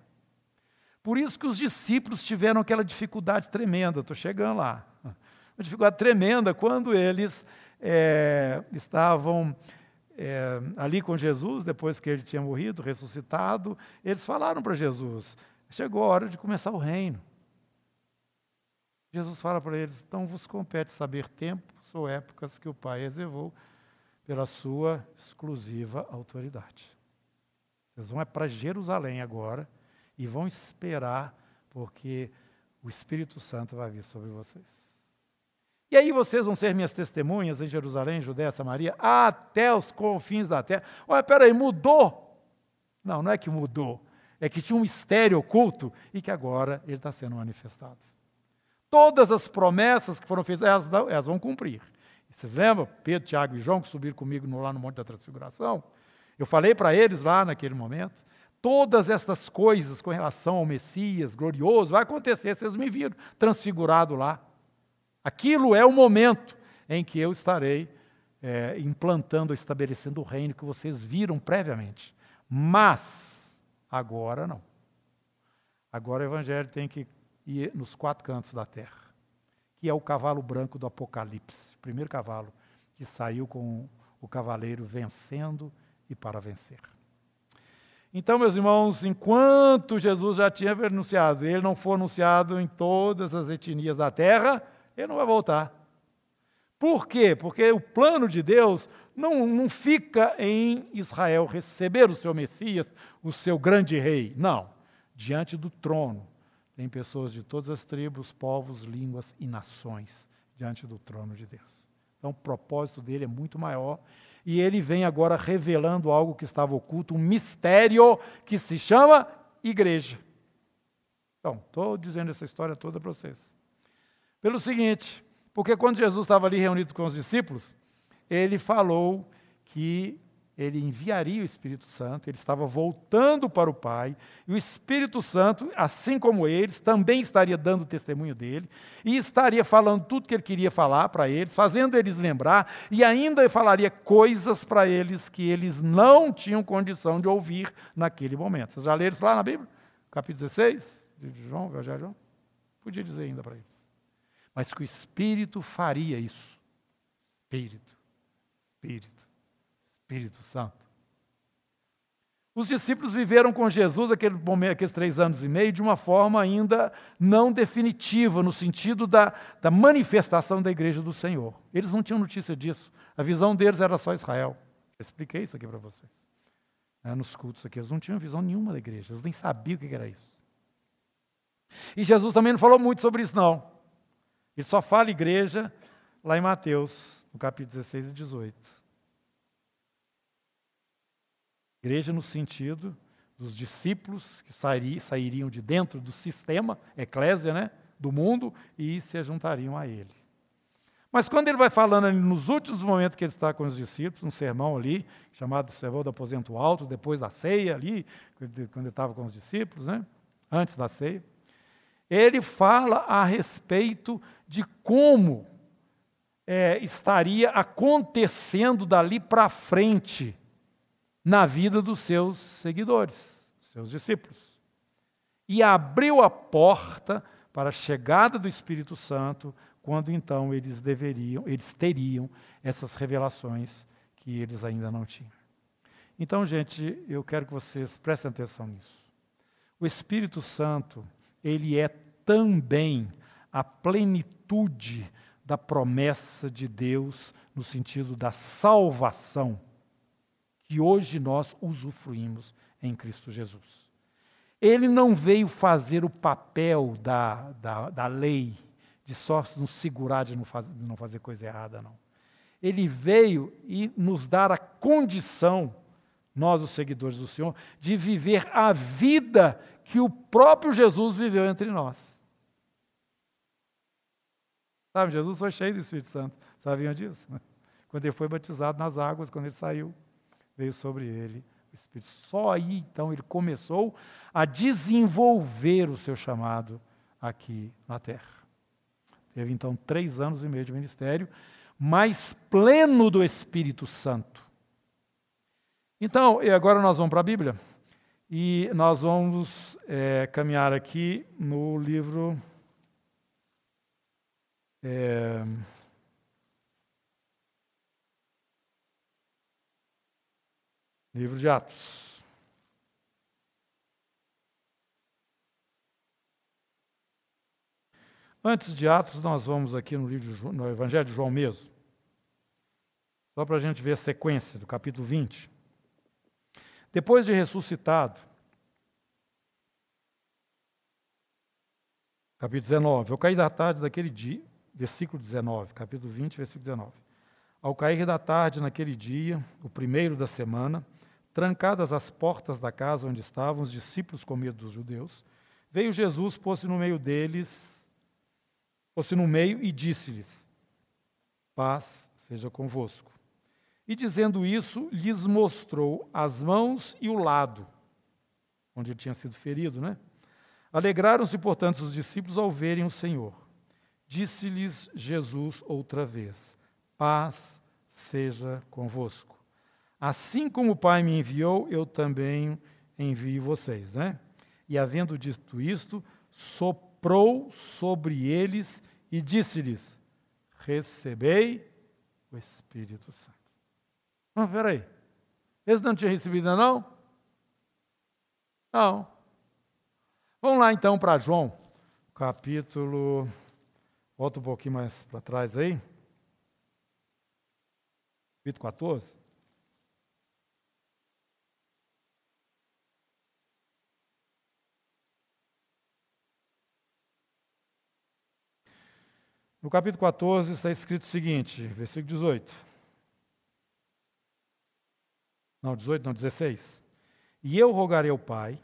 Por isso que os discípulos tiveram aquela dificuldade tremenda, estou chegando lá. Uma dificuldade tremenda quando eles é, estavam é, ali com Jesus, depois que ele tinha morrido, ressuscitado, eles falaram para Jesus: chegou a hora de começar o reino. Jesus fala para eles: então vos compete saber tempos ou épocas que o Pai reservou pela sua exclusiva autoridade. Vocês vão é para Jerusalém agora e vão esperar, porque o Espírito Santo vai vir sobre vocês. E aí vocês vão ser minhas testemunhas em Jerusalém, Judéia, Samaria, até os confins da terra. Olha, peraí, mudou? Não, não é que mudou. É que tinha um mistério oculto e que agora ele está sendo manifestado. Todas as promessas que foram feitas, elas, elas vão cumprir. Vocês lembram? Pedro, Tiago e João, que subiram comigo no, lá no Monte da Transfiguração? Eu falei para eles lá naquele momento todas estas coisas com relação ao Messias glorioso vai acontecer. Vocês me viram transfigurado lá. Aquilo é o momento em que eu estarei é, implantando, estabelecendo o reino que vocês viram previamente. Mas, agora não. Agora o Evangelho tem que ir nos quatro cantos da terra, que é o cavalo branco do Apocalipse, o primeiro cavalo que saiu com o cavaleiro vencendo e para vencer. Então, meus irmãos, enquanto Jesus já tinha anunciado, ele não for anunciado em todas as etnias da terra, ele não vai voltar. Por quê? Porque o plano de Deus não, não fica em Israel receber o seu Messias, o seu grande rei. Não. Diante do trono, tem pessoas de todas as tribos, povos, línguas e nações diante do trono de Deus. Então, o propósito dele é muito maior e ele vem agora revelando algo que estava oculto, um mistério que se chama igreja. Então, estou dizendo essa história toda para vocês. Pelo seguinte, porque quando Jesus estava ali reunido com os discípulos, ele falou que ele enviaria o Espírito Santo, ele estava voltando para o Pai, e o Espírito Santo, assim como eles, também estaria dando testemunho dele, e estaria falando tudo que ele queria falar para eles, fazendo eles lembrar, e ainda falaria coisas para eles que eles não tinham condição de ouvir naquele momento. Vocês já leram isso lá na Bíblia? Capítulo 16, de João, Evangelho João? Podia dizer ainda para eles. Mas que o Espírito faria isso. Espírito, Espírito. Espírito Santo. Os discípulos viveram com Jesus aquele momento, aqueles três anos e meio de uma forma ainda não definitiva, no sentido da, da manifestação da igreja do Senhor. Eles não tinham notícia disso. A visão deles era só Israel. Eu expliquei isso aqui para vocês. É, nos cultos aqui, eles não tinham visão nenhuma da igreja, eles nem sabiam o que era isso. E Jesus também não falou muito sobre isso, não. Ele só fala igreja lá em Mateus, no capítulo 16 e 18. Igreja no sentido dos discípulos que sairiam de dentro do sistema, eclésia, né, do mundo, e se juntariam a ele. Mas quando ele vai falando nos últimos momentos que ele está com os discípulos, um sermão ali, chamado Sermão do Aposento Alto, depois da ceia ali, quando ele estava com os discípulos, né, antes da ceia, ele fala a respeito de como é, estaria acontecendo dali para frente na vida dos seus seguidores, seus discípulos. E abriu a porta para a chegada do Espírito Santo, quando então eles deveriam, eles teriam essas revelações que eles ainda não tinham. Então, gente, eu quero que vocês prestem atenção nisso. O Espírito Santo, ele é também a plenitude da promessa de Deus no sentido da salvação que hoje nós usufruímos em Cristo Jesus. Ele não veio fazer o papel da, da, da lei, de só nos segurar de não, faz, de não fazer coisa errada, não. Ele veio e nos dar a condição, nós, os seguidores do Senhor, de viver a vida que o próprio Jesus viveu entre nós. Sabe, Jesus foi cheio do Espírito Santo. Sabiam disso? Quando ele foi batizado nas águas, quando ele saiu, veio sobre ele o Espírito. Só aí, então, ele começou a desenvolver o seu chamado aqui na terra. Teve, então, três anos e meio de ministério, mas pleno do Espírito Santo. Então, e agora nós vamos para a Bíblia. E nós vamos é, caminhar aqui no livro. É, livro de Atos. Antes de Atos, nós vamos aqui no, livro de, no Evangelho de João mesmo. Só para a gente ver a sequência do capítulo 20. Depois de ressuscitado, capítulo 19, eu caí da tarde daquele dia, versículo 19, capítulo 20, versículo 19. Ao cair da tarde naquele dia, o primeiro da semana, trancadas as portas da casa onde estavam os discípulos com medo dos judeus, veio Jesus, pôs-se no meio deles, pôs-se no meio e disse-lhes: Paz seja convosco. E dizendo isso, lhes mostrou as mãos e o lado, onde ele tinha sido ferido, né? Alegraram-se, portanto, os discípulos ao verem o Senhor. Disse-lhes Jesus outra vez: Paz seja convosco. Assim como o Pai me enviou, eu também envio vocês, né? E havendo dito isto, soprou sobre eles e disse-lhes: Recebei o Espírito Santo. Mas peraí, eles não tinham recebido não? Não. Vamos lá então para João, capítulo. Volta um pouquinho mais para trás aí. Capítulo 14. No capítulo 14 está escrito o seguinte, versículo 18. Não, 18, não, 16. E eu rogarei ao Pai,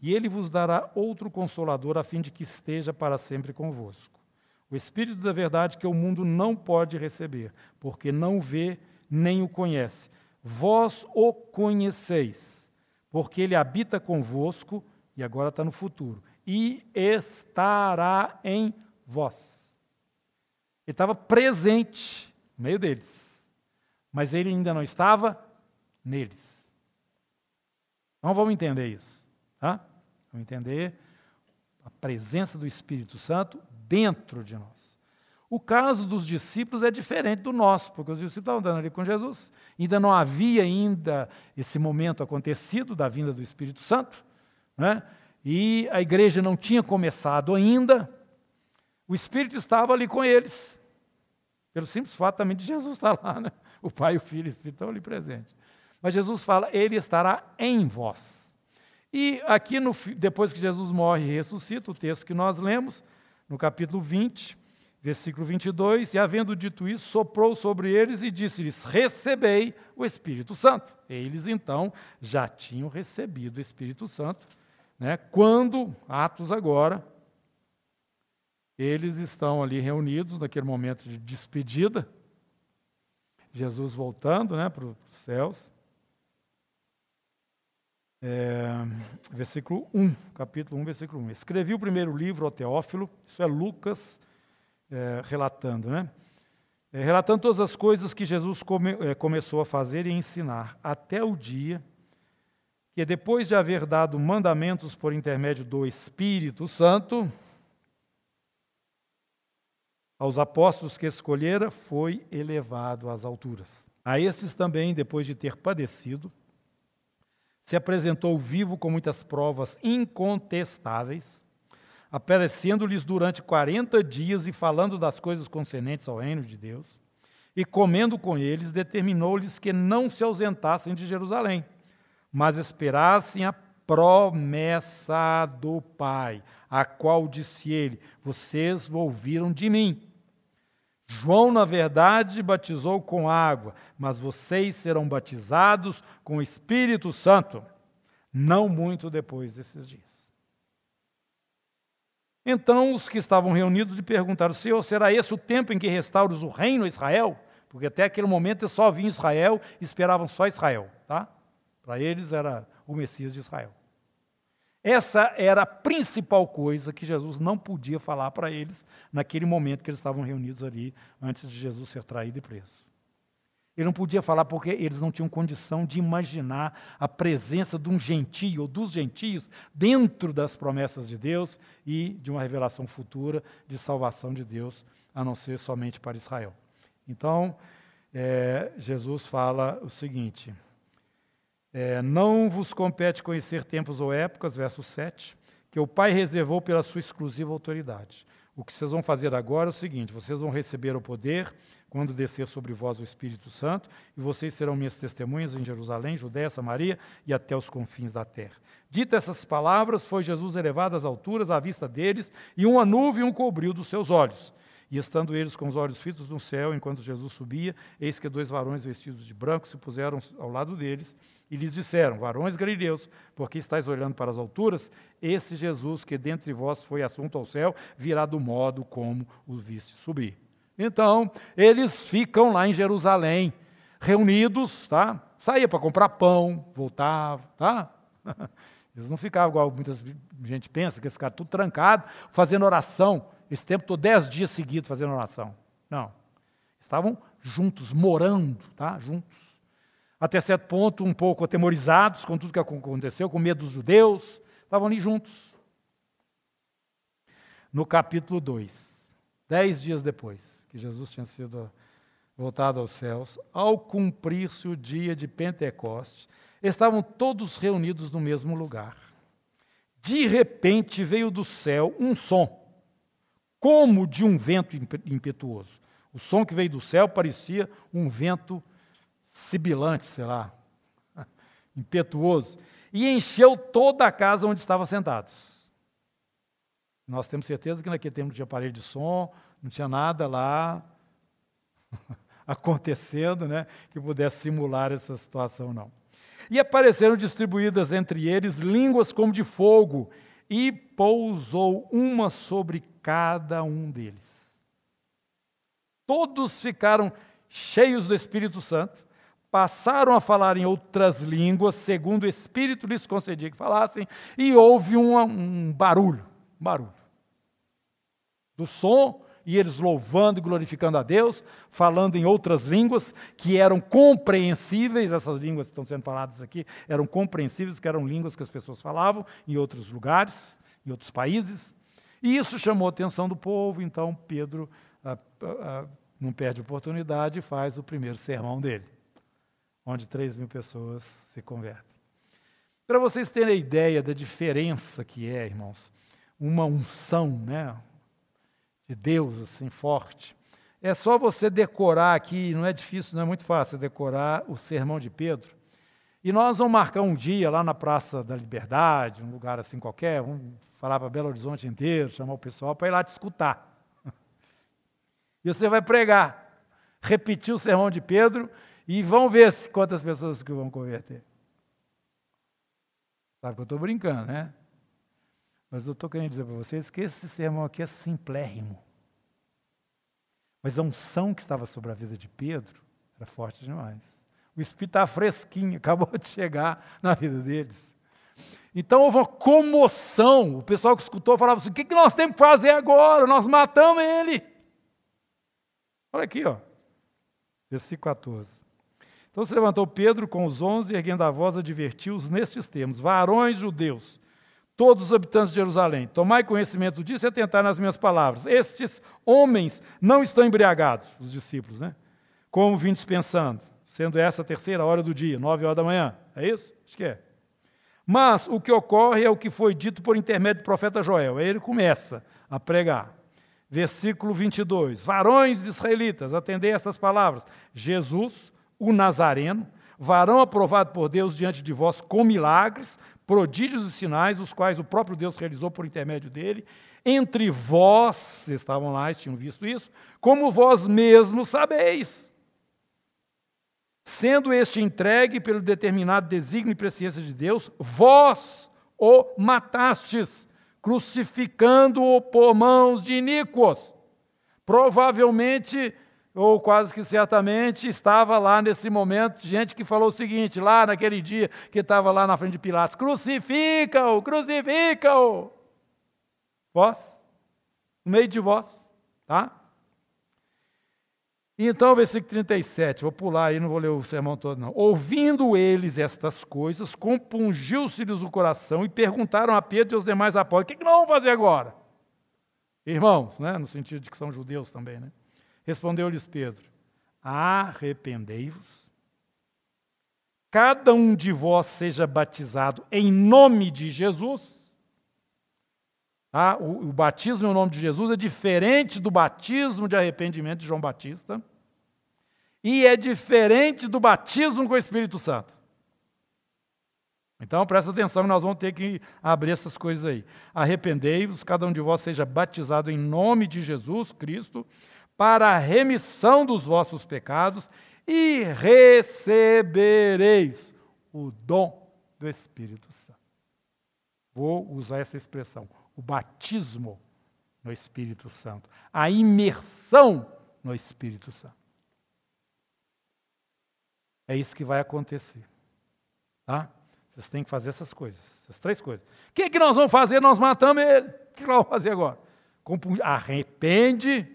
e ele vos dará outro consolador, a fim de que esteja para sempre convosco. O Espírito da verdade que o mundo não pode receber, porque não vê nem o conhece. Vós o conheceis, porque ele habita convosco, e agora está no futuro, e estará em vós. Ele estava presente no meio deles, mas ele ainda não estava neles. Então vamos entender isso. Tá? Vamos entender a presença do Espírito Santo dentro de nós. O caso dos discípulos é diferente do nosso, porque os discípulos estavam andando ali com Jesus. Ainda não havia ainda esse momento acontecido da vinda do Espírito Santo, né? e a igreja não tinha começado ainda. O Espírito estava ali com eles. Pelo simples fato também de Jesus estar lá, né? O Pai, o Filho e o Espírito estão ali presentes. Mas Jesus fala, ele estará em vós. E aqui, no, depois que Jesus morre e ressuscita, o texto que nós lemos, no capítulo 20, versículo 22, e havendo dito isso, soprou sobre eles e disse-lhes: Recebei o Espírito Santo. Eles então já tinham recebido o Espírito Santo, né? quando, Atos agora, eles estão ali reunidos naquele momento de despedida, Jesus voltando né, para os céus, é, versículo 1, capítulo 1, versículo 1. Escrevi o primeiro livro ao Teófilo, isso é Lucas é, relatando, né? É, relatando todas as coisas que Jesus come, é, começou a fazer e ensinar, até o dia que, depois de haver dado mandamentos por intermédio do Espírito Santo, aos apóstolos que escolhera, foi elevado às alturas. A esses também, depois de ter padecido, se apresentou vivo com muitas provas incontestáveis, aparecendo-lhes durante quarenta dias e falando das coisas concernentes ao reino de Deus, e comendo com eles, determinou-lhes que não se ausentassem de Jerusalém, mas esperassem a promessa do Pai, a qual disse ele: Vocês ouviram de mim. João, na verdade, batizou com água, mas vocês serão batizados com o Espírito Santo, não muito depois desses dias. Então os que estavam reunidos lhe perguntaram: Senhor, será esse o tempo em que restauras o reino a Israel? Porque até aquele momento só vinha Israel esperavam só Israel. Tá? Para eles era o Messias de Israel. Essa era a principal coisa que Jesus não podia falar para eles naquele momento que eles estavam reunidos ali, antes de Jesus ser traído e preso. Ele não podia falar porque eles não tinham condição de imaginar a presença de um gentio ou dos gentios dentro das promessas de Deus e de uma revelação futura de salvação de Deus, a não ser somente para Israel. Então, é, Jesus fala o seguinte: é, Não vos compete conhecer tempos ou épocas, verso 7, que o Pai reservou pela sua exclusiva autoridade. O que vocês vão fazer agora é o seguinte: vocês vão receber o poder quando descer sobre vós o Espírito Santo, e vocês serão minhas testemunhas em Jerusalém, Judéia, Samaria e até os confins da terra. Dita essas palavras, foi Jesus elevado às alturas à vista deles, e uma nuvem o cobriu dos seus olhos. E estando eles com os olhos fitos no céu, enquanto Jesus subia, eis que dois varões vestidos de branco se puseram ao lado deles e lhes disseram: Varões galileus, porque estáis olhando para as alturas? Esse Jesus que dentre vós foi assunto ao céu, virá do modo como o viste subir. Então, eles ficam lá em Jerusalém, reunidos, tá? Saía para comprar pão, voltava, tá? Eles não ficavam igual muita gente pensa, que eles ficaram tudo trancado, fazendo oração. Esse tempo todo, dez dias seguidos fazendo oração. Não. Estavam juntos, morando, tá? Juntos. Até certo ponto, um pouco atemorizados com tudo que aconteceu, com medo dos judeus. Estavam ali juntos. No capítulo 2, dez dias depois, que Jesus tinha sido voltado aos céus, ao cumprir-se o dia de Pentecostes, estavam todos reunidos no mesmo lugar. De repente veio do céu um som, como de um vento impetuoso. O som que veio do céu parecia um vento sibilante, sei lá, impetuoso, e encheu toda a casa onde estavam sentados. Nós temos certeza que naquele tempo não tinha aparelho de som, não tinha nada lá acontecendo, né, que pudesse simular essa situação, não. E apareceram distribuídas entre eles línguas como de fogo, e pousou uma sobre cada um deles. Todos ficaram cheios do Espírito Santo, passaram a falar em outras línguas, segundo o Espírito lhes concedia que falassem, e houve um, um barulho, um barulho. Do som e eles louvando e glorificando a Deus, falando em outras línguas que eram compreensíveis, essas línguas que estão sendo faladas aqui eram compreensíveis, que eram línguas que as pessoas falavam em outros lugares, em outros países. E isso chamou a atenção do povo, então Pedro ah, ah, não perde oportunidade e faz o primeiro sermão dele, onde 3 mil pessoas se convertem. Para vocês terem a ideia da diferença que é, irmãos, uma unção, né? de Deus assim forte. É só você decorar aqui, não é difícil, não é muito fácil decorar o sermão de Pedro. E nós vamos marcar um dia lá na Praça da Liberdade, um lugar assim qualquer, vamos falar para Belo Horizonte inteiro, chamar o pessoal para ir lá te escutar. E você vai pregar, repetir o sermão de Pedro e vão ver quantas pessoas que vão converter. Sabe que eu estou brincando, né? Mas eu estou querendo dizer para vocês que esse sermão aqui é simplérrimo. Mas a unção que estava sobre a vida de Pedro era forte demais. O Espírito estava fresquinho, acabou de chegar na vida deles. Então houve uma comoção. O pessoal que escutou falava assim: o que nós temos que fazer agora? Nós matamos ele. Olha aqui, ó. Versículo 14. Então se levantou Pedro com os onze, erguendo a voz, advertiu-os nestes termos: Varões judeus, todos os habitantes de Jerusalém, tomai conhecimento disso e atentai nas minhas palavras. Estes homens não estão embriagados, os discípulos, né? Como vim dispensando, sendo essa a terceira hora do dia, nove horas da manhã. É isso? Acho que é. Mas o que ocorre é o que foi dito por intermédio do profeta Joel. Aí ele começa a pregar. Versículo 22. Varões israelitas, atendei estas palavras. Jesus, o Nazareno, varão aprovado por Deus diante de vós com milagres, prodígios e sinais, os quais o próprio Deus realizou por intermédio dele, entre vós, vocês estavam lá e tinham visto isso, como vós mesmos sabeis. Sendo este entregue pelo determinado desígnio e presciência de Deus, vós o matastes, crucificando-o por mãos de iníquos. Provavelmente, ou quase que certamente, estava lá nesse momento gente que falou o seguinte, lá naquele dia que estava lá na frente de Pilatos: crucifica-o, crucifica-o. Vós, no meio de vós, tá? Então, versículo 37, vou pular aí, não vou ler o sermão todo, não. Ouvindo eles estas coisas, compungiu-se-lhes o coração e perguntaram a Pedro e aos demais apóstolos: o que, que nós vamos fazer agora? Irmãos, né, no sentido de que são judeus também, né? Respondeu-lhes Pedro: Arrependei-vos, cada um de vós seja batizado em nome de Jesus Tá? O, o batismo em nome de Jesus é diferente do batismo de arrependimento de João Batista. E é diferente do batismo com o Espírito Santo. Então presta atenção, nós vamos ter que abrir essas coisas aí. Arrependei-vos, cada um de vós seja batizado em nome de Jesus Cristo, para a remissão dos vossos pecados, e recebereis o dom do Espírito Santo. Vou usar essa expressão o batismo no Espírito Santo, a imersão no Espírito Santo. É isso que vai acontecer. Tá? Vocês têm que fazer essas coisas, essas três coisas. O que, que nós vamos fazer? Nós matamos ele. O que nós vamos fazer agora? Arrepende,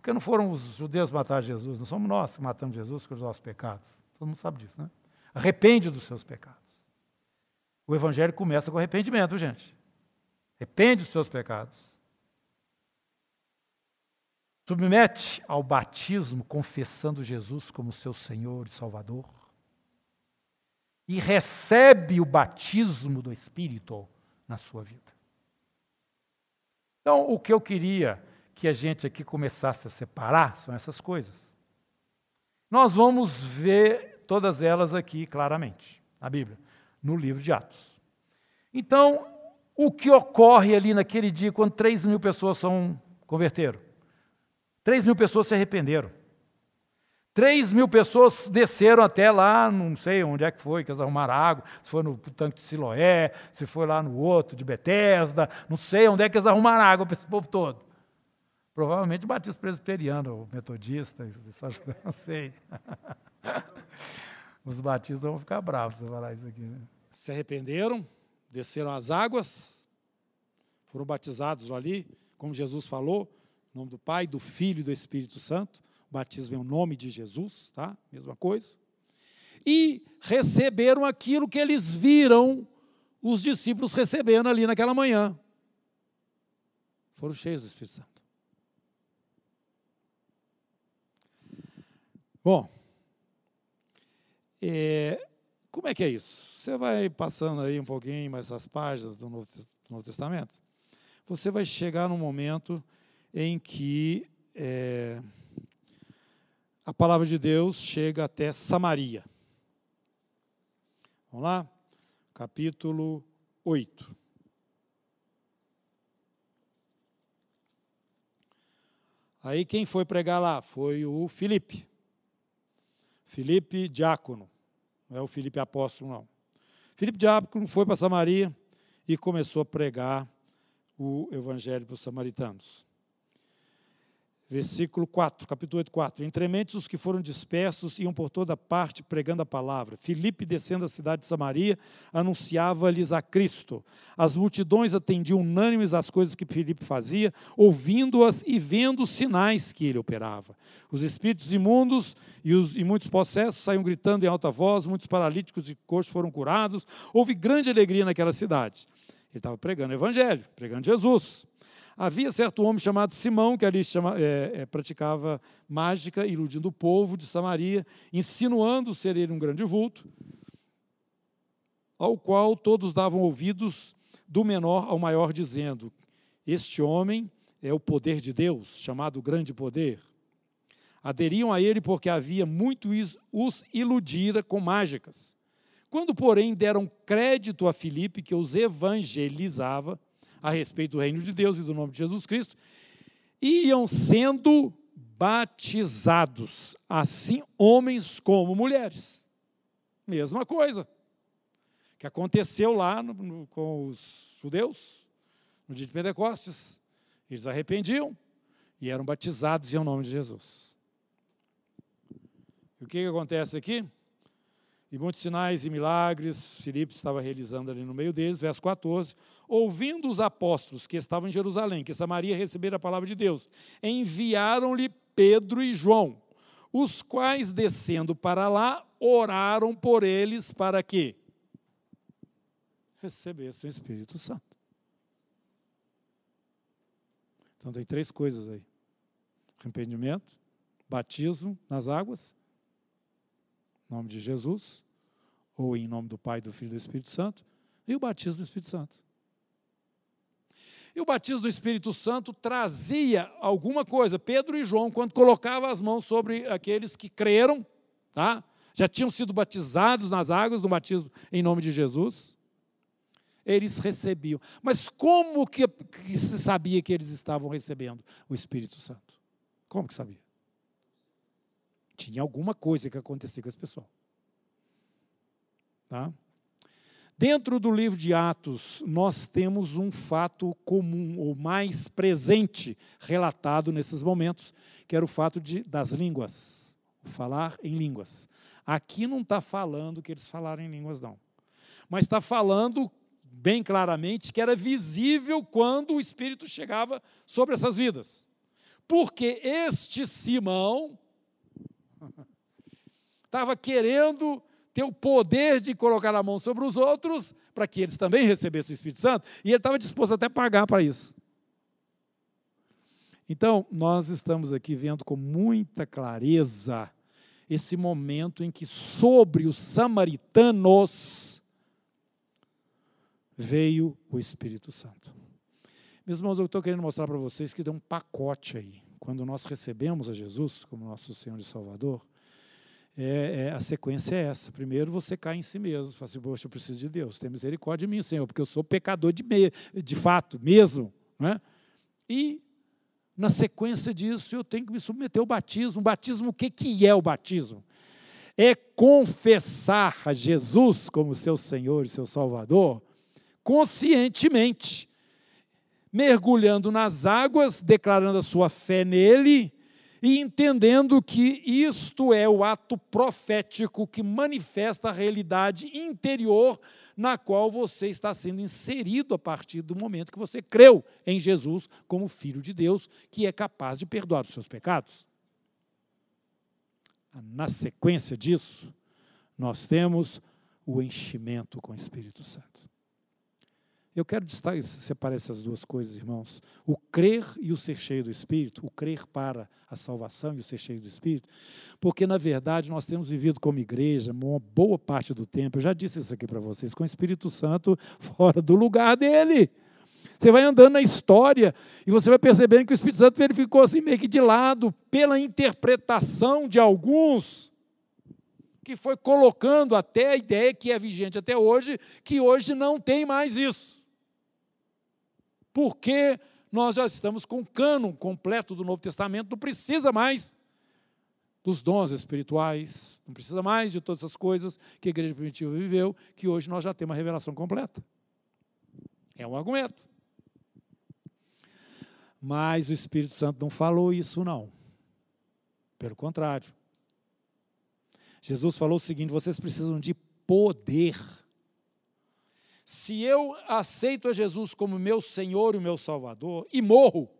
porque não foram os judeus matar Jesus, não somos nós que matamos Jesus com os nossos pecados. Todo mundo sabe disso, né? Arrepende dos seus pecados. O evangelho começa com arrependimento, gente. Arrepende dos seus pecados. Submete ao batismo, confessando Jesus como seu Senhor e Salvador. E recebe o batismo do Espírito na sua vida. Então, o que eu queria que a gente aqui começasse a separar são essas coisas. Nós vamos ver todas elas aqui claramente, na Bíblia, no livro de Atos. Então, o que ocorre ali naquele dia quando 3 mil pessoas são converteram? 3 mil pessoas se arrependeram. 3 mil pessoas desceram até lá, não sei onde é que foi, que eles arrumaram água, se foi no tanque de Siloé, se foi lá no outro, de Betesda, não sei onde é que eles arrumaram água para esse povo todo. Provavelmente batista presbiteriano, metodista, não sei. Os batistas vão ficar bravos se eu falar isso aqui. Né? Se arrependeram, desceram as águas, foram batizados ali, como Jesus falou, em nome do Pai, do Filho e do Espírito Santo. O batismo é o nome de Jesus, tá? Mesma coisa. E receberam aquilo que eles viram os discípulos recebendo ali naquela manhã. Foram cheios do Espírito Santo. Bom, é, como é que é isso? Você vai passando aí um pouquinho mais as páginas do Novo, do Novo Testamento, você vai chegar num momento em que é, a palavra de Deus chega até Samaria. Vamos lá? Capítulo 8. Aí quem foi pregar lá? Foi o Filipe. Filipe Diácono. Não é o Filipe Apóstolo, não. Filipe Diácono foi para Samaria e começou a pregar o evangelho para os samaritanos. Versículo 4, capítulo 8, 4. Entremente os que foram dispersos iam por toda parte pregando a palavra. Filipe, descendo a cidade de Samaria, anunciava-lhes a Cristo. As multidões atendiam unânimes às coisas que Filipe fazia, ouvindo-as e vendo os sinais que ele operava. Os espíritos imundos e, os, e muitos possessos saíam gritando em alta voz, muitos paralíticos e coxos foram curados. Houve grande alegria naquela cidade. Ele estava pregando o evangelho, pregando Jesus. Havia certo homem chamado Simão, que ali chama, é, é, praticava mágica, iludindo o povo de Samaria, insinuando ser ele um grande vulto, ao qual todos davam ouvidos, do menor ao maior, dizendo: Este homem é o poder de Deus, chamado grande poder. Aderiam a ele porque havia muito os iludira com mágicas. Quando, porém, deram crédito a Filipe, que os evangelizava a respeito do reino de Deus e do nome de Jesus Cristo, iam sendo batizados, assim homens como mulheres. Mesma coisa que aconteceu lá no, no, com os judeus, no dia de Pentecostes. Eles arrependiam e eram batizados em nome de Jesus. E o que, que acontece aqui? E muitos sinais e milagres, Filipe estava realizando ali no meio deles, verso 14. Ouvindo os apóstolos que estavam em Jerusalém, que Samaria receberam a palavra de Deus, enviaram-lhe Pedro e João, os quais, descendo para lá, oraram por eles para que recebessem o Espírito Santo. Então tem três coisas aí: arrependimento, batismo nas águas, em nome de Jesus, ou em nome do Pai, do Filho e do Espírito Santo, e o batismo do Espírito Santo. E o batismo do Espírito Santo trazia alguma coisa. Pedro e João, quando colocavam as mãos sobre aqueles que creram, tá? já tinham sido batizados nas águas do batismo em nome de Jesus, eles recebiam. Mas como que, que se sabia que eles estavam recebendo o Espírito Santo? Como que sabia? Tinha alguma coisa que acontecia com esse pessoal. Tá? Dentro do livro de Atos, nós temos um fato comum, ou mais presente, relatado nesses momentos, que era o fato de, das línguas, falar em línguas. Aqui não está falando que eles falaram em línguas, não. Mas está falando bem claramente que era visível quando o Espírito chegava sobre essas vidas. Porque este Simão estava querendo ter o poder de colocar a mão sobre os outros para que eles também recebessem o Espírito Santo, e ele estava disposto até a pagar para isso. Então, nós estamos aqui vendo com muita clareza esse momento em que sobre os samaritanos veio o Espírito Santo. Meus irmãos, eu estou querendo mostrar para vocês que deu um pacote aí. Quando nós recebemos a Jesus como nosso Senhor e Salvador, é, é, a sequência é essa. Primeiro você cai em si mesmo, fala assim, poxa, eu preciso de Deus, tem misericórdia de mim, Senhor, porque eu sou pecador de, me, de fato, mesmo. Né? E, na sequência disso, eu tenho que me submeter ao batismo. O batismo, o que, que é o batismo? É confessar a Jesus como seu Senhor e seu Salvador conscientemente, mergulhando nas águas, declarando a sua fé nele e entendendo que isto é o ato profético que manifesta a realidade interior na qual você está sendo inserido a partir do momento que você creu em Jesus como Filho de Deus, que é capaz de perdoar os seus pecados. Na sequência disso, nós temos o enchimento com o Espírito Santo. Eu quero destacar, separar essas duas coisas, irmãos. O crer e o ser cheio do Espírito, o crer para a salvação e o ser cheio do Espírito, porque, na verdade, nós temos vivido como igreja uma boa parte do tempo, eu já disse isso aqui para vocês, com o Espírito Santo fora do lugar dele. Você vai andando na história e você vai percebendo que o Espírito Santo ele ficou assim meio que de lado pela interpretação de alguns que foi colocando até a ideia que é vigente até hoje, que hoje não tem mais isso porque nós já estamos com o cânon completo do Novo Testamento, não precisa mais dos dons espirituais, não precisa mais de todas essas coisas que a igreja primitiva viveu, que hoje nós já temos a revelação completa. É um argumento. Mas o Espírito Santo não falou isso, não. Pelo contrário. Jesus falou o seguinte: vocês precisam de poder se eu aceito a Jesus como meu Senhor e meu Salvador e morro,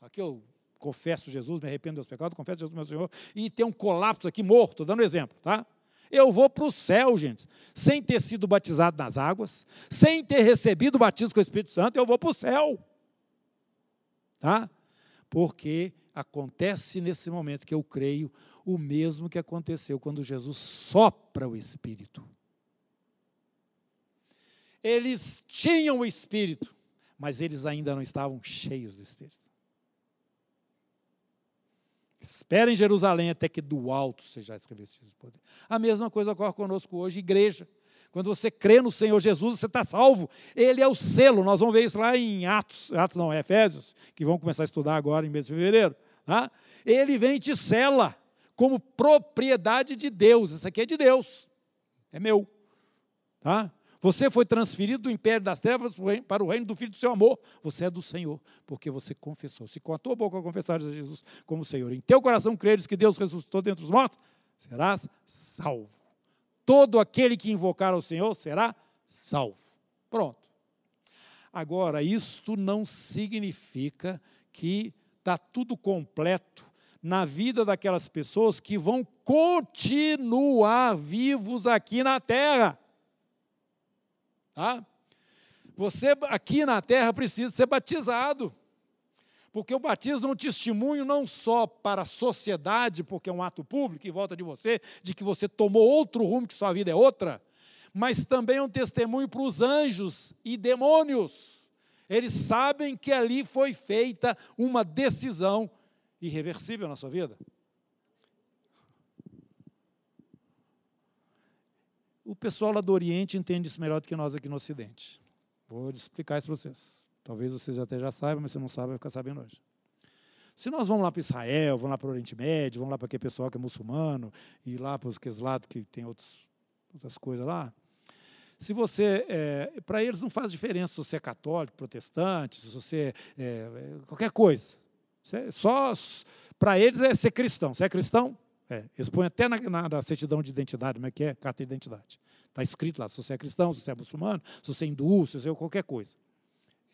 aqui eu confesso Jesus, me arrependo dos pecados, confesso Jesus meu Senhor, e tem um colapso aqui, morto, estou dando um exemplo, tá? Eu vou para o céu, gente, sem ter sido batizado nas águas, sem ter recebido o batismo com o Espírito Santo, eu vou para o céu, tá? Porque acontece nesse momento que eu creio o mesmo que aconteceu quando Jesus sopra o Espírito. Eles tinham o Espírito, mas eles ainda não estavam cheios do Espírito. Espera em Jerusalém até que do alto sejais revestidos de poder. A mesma coisa ocorre conosco hoje, igreja. Quando você crê no Senhor Jesus, você está salvo. Ele é o selo. Nós vamos ver isso lá em Atos, Atos não, é Efésios, que vamos começar a estudar agora em mês de fevereiro. Tá? Ele vem e te sela como propriedade de Deus. Isso aqui é de Deus. É meu. Tá? Você foi transferido do império das trevas para o reino do Filho do seu amor. Você é do Senhor, porque você confessou. Se com a tua boca confessares a Jesus como Senhor, em teu coração creres que Deus ressuscitou dentre os mortos, serás salvo. Todo aquele que invocar ao Senhor será salvo. Pronto. Agora, isto não significa que está tudo completo na vida daquelas pessoas que vão continuar vivos aqui na terra. Tá? Você aqui na terra precisa ser batizado. Porque o batismo é um testemunho não só para a sociedade, porque é um ato público em volta de você, de que você tomou outro rumo, que sua vida é outra, mas também é um testemunho para os anjos e demônios. Eles sabem que ali foi feita uma decisão irreversível na sua vida. O pessoal lá do Oriente entende isso melhor do que nós aqui no Ocidente. Vou explicar isso para vocês. Talvez vocês até já saibam, mas se não sabem, vai ficar sabendo hoje. Se nós vamos lá para Israel, vamos lá para o Oriente Médio, vamos lá para aquele pessoal que é muçulmano, e lá para aqueles lados que tem outros, outras coisas lá, se você, é, para eles não faz diferença se você é católico, protestante, se você é, é qualquer coisa. Só para eles é ser cristão. Você é cristão? É, eles põem até na, na, na, certidão de identidade, como é que é? Carta de identidade. Está escrito lá, se você é cristão, se você é muçulmano, se você é hindu, se você é qualquer coisa.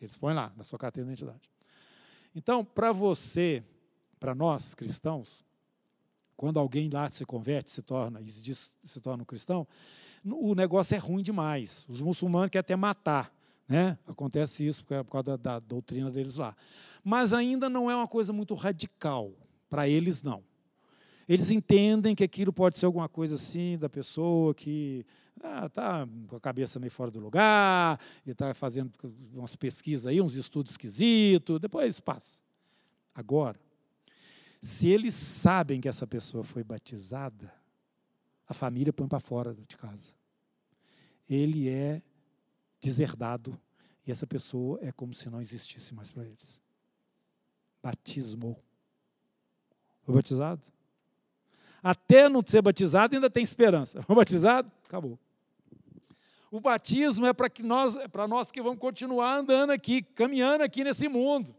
Eles põem lá, na sua carta de identidade. Então, para você, para nós cristãos, quando alguém lá se converte, se torna, se torna um cristão, o negócio é ruim demais. Os muçulmanos querem até matar. Né? Acontece isso por causa da, da doutrina deles lá. Mas ainda não é uma coisa muito radical. Para eles, não. Eles entendem que aquilo pode ser alguma coisa assim da pessoa que está ah, tá com a cabeça meio fora do lugar, e está fazendo umas pesquisas aí, uns estudos esquisitos, depois passa. Agora, se eles sabem que essa pessoa foi batizada, a família põe para fora de casa. Ele é deserdado e essa pessoa é como se não existisse mais para eles. Batismo. Foi batizado? Até não ser batizado ainda tem esperança. Foi batizado? Acabou. O batismo é para que nós, é para nós que vamos continuar andando aqui, caminhando aqui nesse mundo.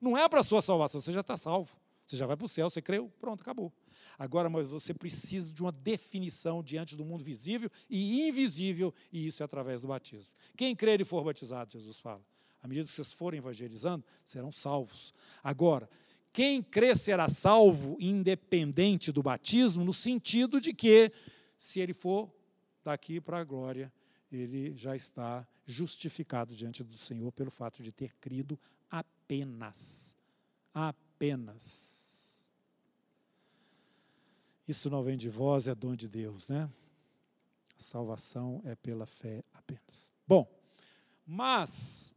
Não é para a sua salvação, você já está salvo. Você já vai para o céu, você creu, pronto, acabou. Agora, mas você precisa de uma definição diante do mundo visível e invisível, e isso é através do batismo. Quem crer e for batizado, Jesus fala, à medida que vocês forem evangelizando, serão salvos. Agora, quem crê será salvo, independente do batismo, no sentido de que, se ele for daqui para a glória, ele já está justificado diante do Senhor pelo fato de ter crido apenas. Apenas. Isso não vem de vós, é dom de Deus, né? A salvação é pela fé apenas. Bom, mas,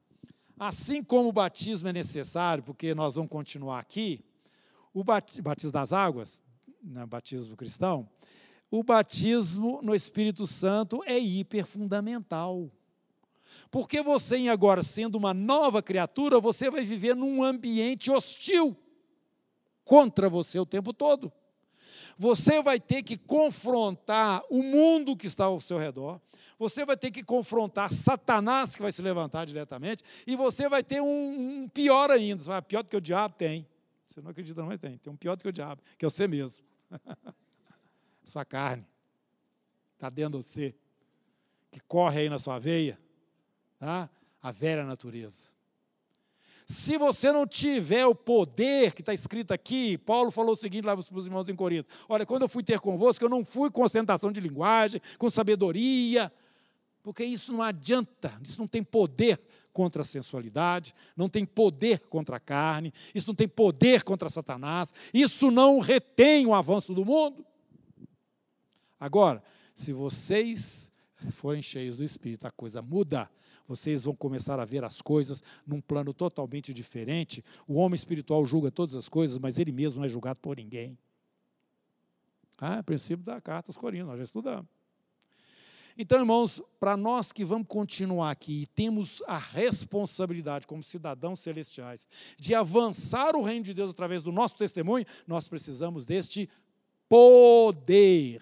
assim como o batismo é necessário, porque nós vamos continuar aqui, o batismo das águas, né, batismo cristão, o batismo no Espírito Santo é hiper fundamental. Porque você, agora sendo uma nova criatura, você vai viver num ambiente hostil contra você o tempo todo. Você vai ter que confrontar o mundo que está ao seu redor, você vai ter que confrontar Satanás, que vai se levantar diretamente, e você vai ter um, um pior ainda. Você vai, pior do que o diabo tem. Você não acredita, não, mas tem. Tem um pior do que o diabo, que é você mesmo. sua carne. Está dentro de você. Que corre aí na sua veia. Tá? A velha natureza. Se você não tiver o poder que está escrito aqui, Paulo falou o seguinte lá para os irmãos em Corinto: Olha, quando eu fui ter convosco, eu não fui com ostentação de linguagem, com sabedoria, porque isso não adianta, isso não tem poder contra a sensualidade, não tem poder contra a carne, isso não tem poder contra Satanás, isso não retém o avanço do mundo. Agora, se vocês forem cheios do Espírito, a coisa muda. Vocês vão começar a ver as coisas num plano totalmente diferente. O homem espiritual julga todas as coisas, mas ele mesmo não é julgado por ninguém. Ah, é princípio da carta aos Coríntios, nós já estudamos. Então, irmãos, para nós que vamos continuar aqui e temos a responsabilidade como cidadãos celestiais de avançar o reino de Deus através do nosso testemunho, nós precisamos deste poder,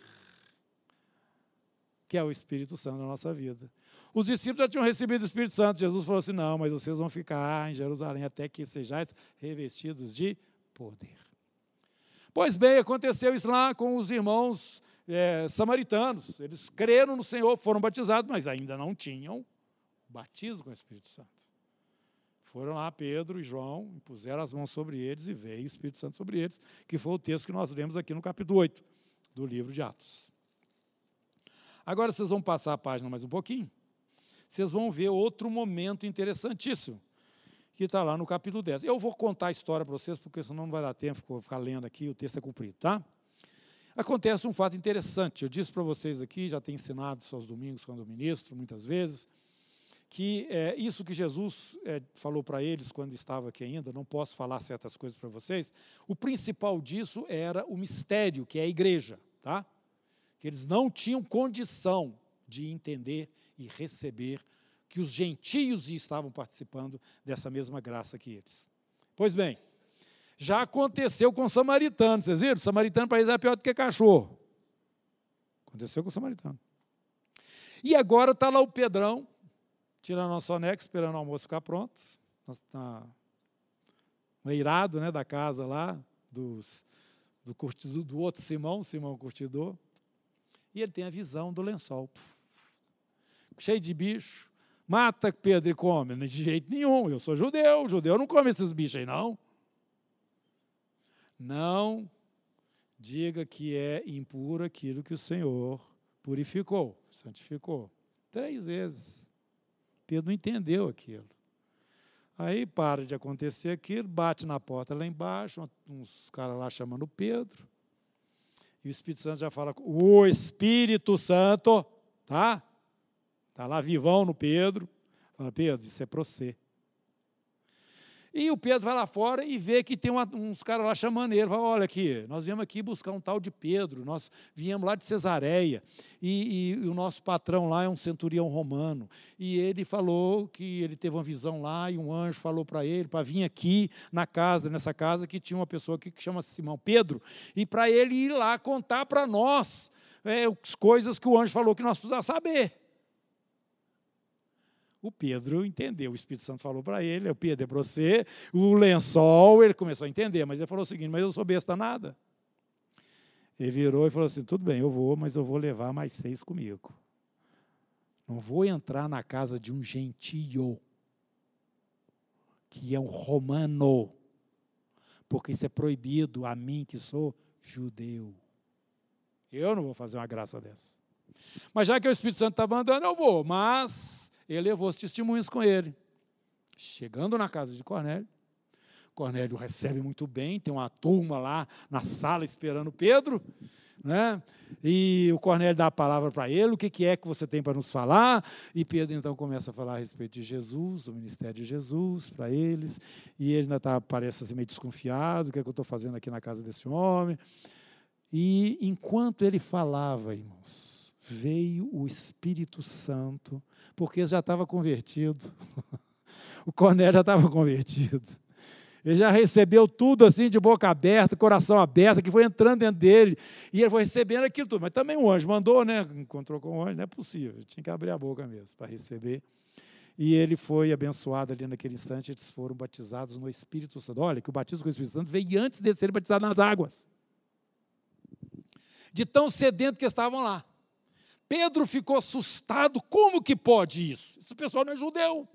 que é o Espírito Santo na nossa vida. Os discípulos já tinham recebido o Espírito Santo. Jesus falou assim: não, mas vocês vão ficar em Jerusalém até que sejais revestidos de poder. Pois bem, aconteceu isso lá com os irmãos é, samaritanos. Eles creram no Senhor, foram batizados, mas ainda não tinham batismo com o Espírito Santo. Foram lá Pedro e João, impuseram as mãos sobre eles e veio o Espírito Santo sobre eles, que foi o texto que nós lemos aqui no capítulo 8 do livro de Atos. Agora vocês vão passar a página mais um pouquinho. Vocês vão ver outro momento interessantíssimo, que está lá no capítulo 10. Eu vou contar a história para vocês, porque senão não vai dar tempo, vou ficar lendo aqui, o texto é comprido, tá? Acontece um fato interessante. Eu disse para vocês aqui, já tenho ensinado isso aos domingos quando eu ministro, muitas vezes, que é, isso que Jesus é, falou para eles quando estava aqui ainda, não posso falar certas coisas para vocês, o principal disso era o mistério, que é a igreja, tá? Que eles não tinham condição de entender e receber que os gentios estavam participando dessa mesma graça que eles. Pois bem, já aconteceu com os samaritanos, vocês viram? Samaritano para eles era pior do que cachorro. Aconteceu com o samaritano. E agora está lá o Pedrão, tirando nosso soneca, esperando o almoço ficar pronto. Está no eirado né, da casa lá, dos, do, curtido, do outro Simão, Simão Curtidor. E ele tem a visão do lençol. Cheio de bicho. Mata Pedro e come. De jeito nenhum. Eu sou judeu. Judeu não come esses bichos aí, não. Não diga que é impuro aquilo que o Senhor purificou, santificou. Três vezes. Pedro não entendeu aquilo. Aí para de acontecer aquilo, bate na porta lá embaixo, uns caras lá chamando Pedro. E o Espírito Santo já fala, o Espírito Santo, tá? Está lá vivão no Pedro. Fala, Pedro, isso é para você. E o Pedro vai lá fora e vê que tem uma, uns caras lá chamando ele. Fala, olha aqui, nós viemos aqui buscar um tal de Pedro, nós viemos lá de Cesareia, e, e, o nosso patrão lá é um centurião romano. E ele falou que ele teve uma visão lá, e um anjo falou para ele, para vir aqui na casa, nessa casa, que tinha uma pessoa aqui que chama Simão Pedro, e para ele ir lá contar para nós é, as coisas que o anjo falou que nós precisávamos saber. O Pedro entendeu, o Espírito Santo falou para ele, o Pedro é para você, o lençol, ele começou a entender, mas ele falou o seguinte, mas eu sou besta nada. Ele virou e falou assim, tudo bem, eu vou, mas eu vou levar mais seis comigo. Não vou entrar na casa de um gentio, que é um romano, porque isso é proibido a mim que sou judeu. Eu não vou fazer uma graça dessa. Mas já que o Espírito Santo está mandando, eu vou. Mas ele levou os testemunhos com ele. Chegando na casa de Cornélio, Cornélio recebe muito bem, tem uma turma lá na sala esperando Pedro, né? E o Cornélio dá a palavra para ele, o que, que é que você tem para nos falar? E Pedro então começa a falar a respeito de Jesus, do ministério de Jesus para eles, e ele ainda tá, parece assim, meio desconfiado, o que é que eu estou fazendo aqui na casa desse homem? E enquanto ele falava, irmãos, veio o Espírito Santo porque já estava convertido. o Cornélio já estava convertido. Ele já recebeu tudo assim de boca aberta, coração aberto, que foi entrando dentro dele. E ele foi recebendo aquilo tudo. Mas também o anjo mandou, né? Encontrou com o anjo, não é possível. Tinha que abrir a boca mesmo para receber. E ele foi abençoado ali naquele instante. Eles foram batizados no Espírito Santo. Olha, que o batismo com o Espírito Santo veio antes de serem batizados nas águas. De tão sedento que estavam lá. Pedro ficou assustado. Como que pode isso? Esse pessoal não é judeu.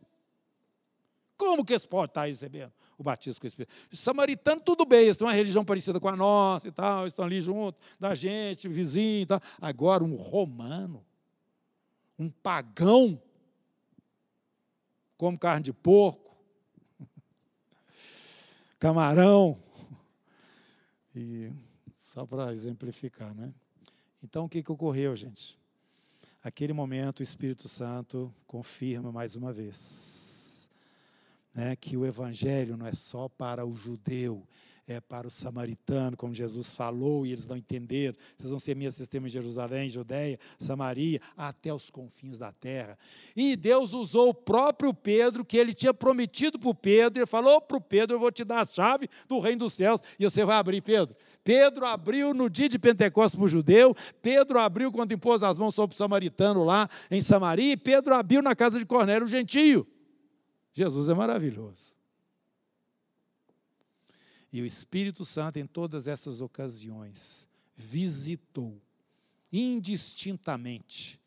Como que eles podem estar recebendo o batismo com o Espírito? Os samaritanos, tudo bem, eles têm uma religião parecida com a nossa e tal, estão ali junto da gente, vizinho e tal. Agora, um romano, um pagão, come carne de porco, camarão, e só para exemplificar, né? Então, o que, que ocorreu, gente? Aquele momento o Espírito Santo confirma mais uma vez né, que o Evangelho não é só para o judeu, é, para o samaritano, como Jesus falou, e eles não entenderam. Vocês vão ser minhas testemunhas em Jerusalém, Judeia, Samaria, até os confins da terra. E Deus usou o próprio Pedro, que ele tinha prometido para o Pedro, ele falou para o Pedro: Eu vou te dar a chave do reino dos céus, e você vai abrir, Pedro. Pedro abriu no dia de Pentecostes para o judeu, Pedro abriu quando impôs as mãos sobre o samaritano lá em Samaria, e Pedro abriu na casa de Cornélio, o gentio. Jesus é maravilhoso. E o Espírito Santo, em todas essas ocasiões, visitou indistintamente.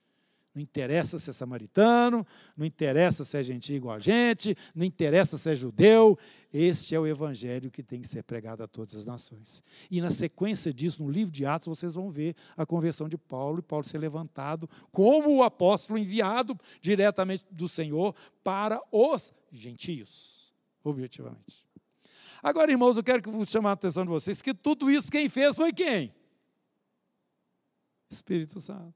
Não interessa se é samaritano, não interessa se é gentil igual a gente, não interessa se é judeu, este é o evangelho que tem que ser pregado a todas as nações. E na sequência disso, no livro de Atos, vocês vão ver a conversão de Paulo e Paulo ser levantado como o apóstolo enviado diretamente do Senhor para os gentios, objetivamente. Agora, irmãos, eu quero que eu chamar a atenção de vocês que tudo isso quem fez foi quem? Espírito Santo.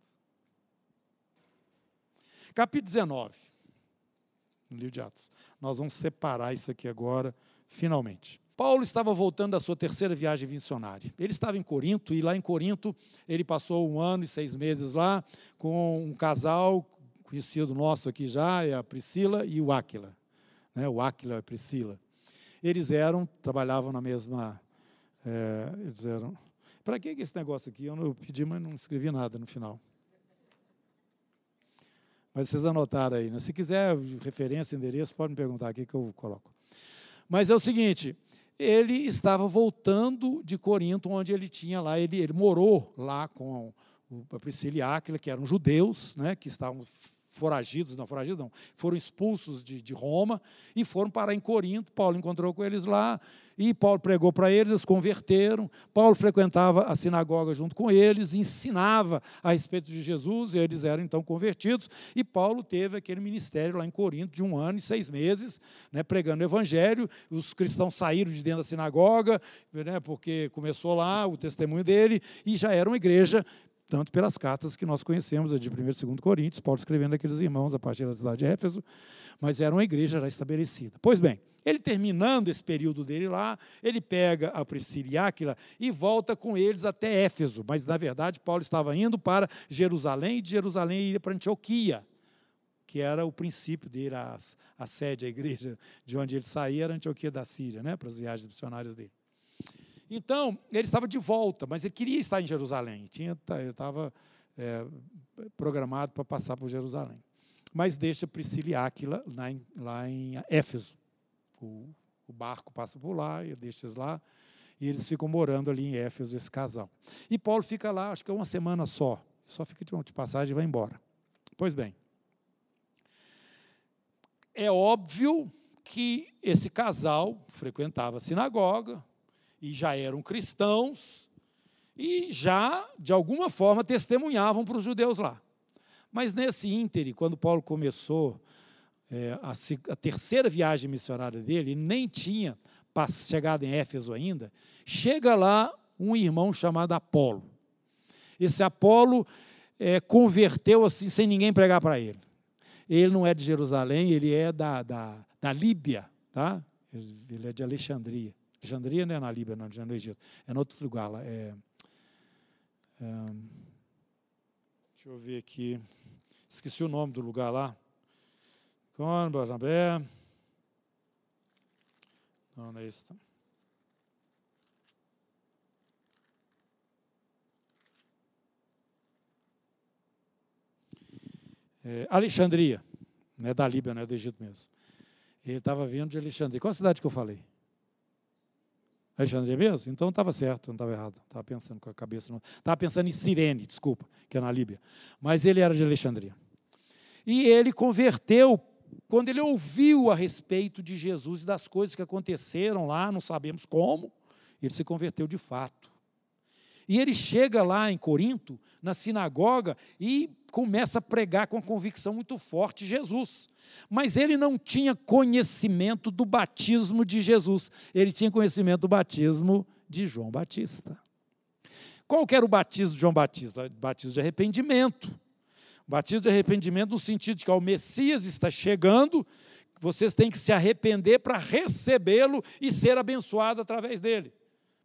Capítulo 19, no livro de Atos. Nós vamos separar isso aqui agora, finalmente. Paulo estava voltando da sua terceira viagem missionária. Ele estava em Corinto, e lá em Corinto ele passou um ano e seis meses lá com um casal conhecido nosso aqui já, é a Priscila e o Áquila. Né? O Áquila a Priscila eles eram, trabalhavam na mesma. É, eles eram. Para que esse negócio aqui? Eu, não, eu pedi, mas não escrevi nada no final. Mas vocês anotaram aí. Né? Se quiser referência, endereço, pode me perguntar aqui que eu coloco. Mas é o seguinte: ele estava voltando de Corinto, onde ele tinha lá, ele, ele morou lá com a Priscila e Áquila, que eram judeus, né, que estavam foragidos, não foragidos não, foram expulsos de, de Roma e foram parar em Corinto. Paulo encontrou com eles lá e Paulo pregou para eles, eles converteram. Paulo frequentava a sinagoga junto com eles, ensinava a respeito de Jesus, e eles eram então convertidos. E Paulo teve aquele ministério lá em Corinto de um ano e seis meses, né, pregando o evangelho. Os cristãos saíram de dentro da sinagoga, né, porque começou lá o testemunho dele, e já era uma igreja tanto pelas cartas que nós conhecemos, a de 1 e 2 Coríntios, Paulo escrevendo aqueles irmãos a partir da cidade de Éfeso, mas era uma igreja já estabelecida. Pois bem, ele terminando esse período dele lá, ele pega a Priscila e Áquila e volta com eles até Éfeso, mas na verdade Paulo estava indo para Jerusalém e de Jerusalém ia para Antioquia, que era o princípio dele, a, a sede, a igreja de onde ele saía era Antioquia da Síria, né, para as viagens missionárias dele. Então, ele estava de volta, mas ele queria estar em Jerusalém. Tinha, estava é, programado para passar por Jerusalém. Mas deixa Priscila e Áquila lá em, lá em Éfeso. O, o barco passa por lá, e deixa eles lá, e eles ficam morando ali em Éfeso, esse casal. E Paulo fica lá, acho que é uma semana só. Só fica de passagem e vai embora. Pois bem, é óbvio que esse casal frequentava a sinagoga, e já eram cristãos e já, de alguma forma, testemunhavam para os judeus lá. Mas nesse íntere, quando Paulo começou é, a, a, terceira viagem missionária dele, nem tinha chegado em Éfeso ainda, chega lá um irmão chamado Apolo. Esse Apolo é, converteu assim, sem ninguém pregar para ele. Ele não é de Jerusalém, ele é da, da, da Líbia, tá? ele é de Alexandria. Alexandria não é na Líbia, não, é no Egito. É em outro lugar lá. É, é, deixa eu ver aqui. Esqueci o nome do lugar lá. Com Barnabé. Não, não é esse. É, Alexandria, não é da Líbia, não é do Egito mesmo. Ele estava vindo de Alexandria. Qual a cidade que eu falei? Alexandria mesmo? Então estava certo, não estava errado. Estava pensando com a cabeça. Estava pensando em Sirene, desculpa, que é na Líbia. Mas ele era de Alexandria. E ele converteu quando ele ouviu a respeito de Jesus e das coisas que aconteceram lá, não sabemos como, ele se converteu de fato. E ele chega lá em Corinto, na sinagoga, e começa a pregar com a convicção muito forte Jesus. Mas ele não tinha conhecimento do batismo de Jesus, ele tinha conhecimento do batismo de João Batista. Qual era o batismo de João Batista? Batismo de arrependimento. Batismo de arrependimento no sentido de que ó, o Messias está chegando, vocês têm que se arrepender para recebê-lo e ser abençoado através dele,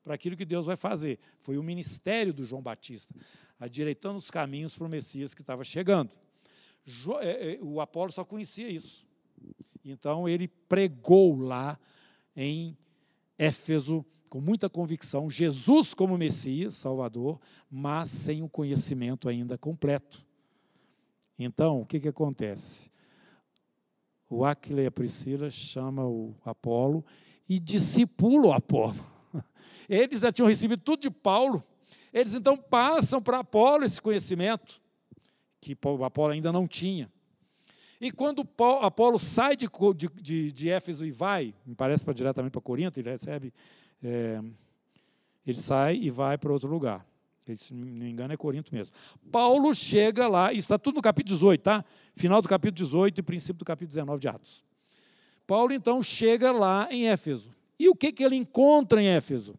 para aquilo que Deus vai fazer. Foi o ministério do João Batista, adireitando os caminhos para o Messias que estava chegando. É, é, o Apolo só conhecia isso. Então ele pregou lá em Éfeso com muita convicção Jesus como Messias, Salvador, mas sem o conhecimento ainda completo. Então, o que, que acontece? O Aquila e a Priscila chama o Apolo e discipula o Apolo. Eles já tinham recebido tudo de Paulo. Eles então passam para Apolo esse conhecimento, que Apolo ainda não tinha. E quando Apolo sai de, de, de, Éfeso e vai, me parece para diretamente para Corinto, ele recebe, é, ele sai e vai para outro lugar. Se não me engano, é Corinto mesmo. Paulo chega lá, isso está tudo no capítulo 18, tá? Final do capítulo 18 e princípio do capítulo 19 de Atos. Paulo então chega lá em Éfeso. E o que, que ele encontra em Éfeso?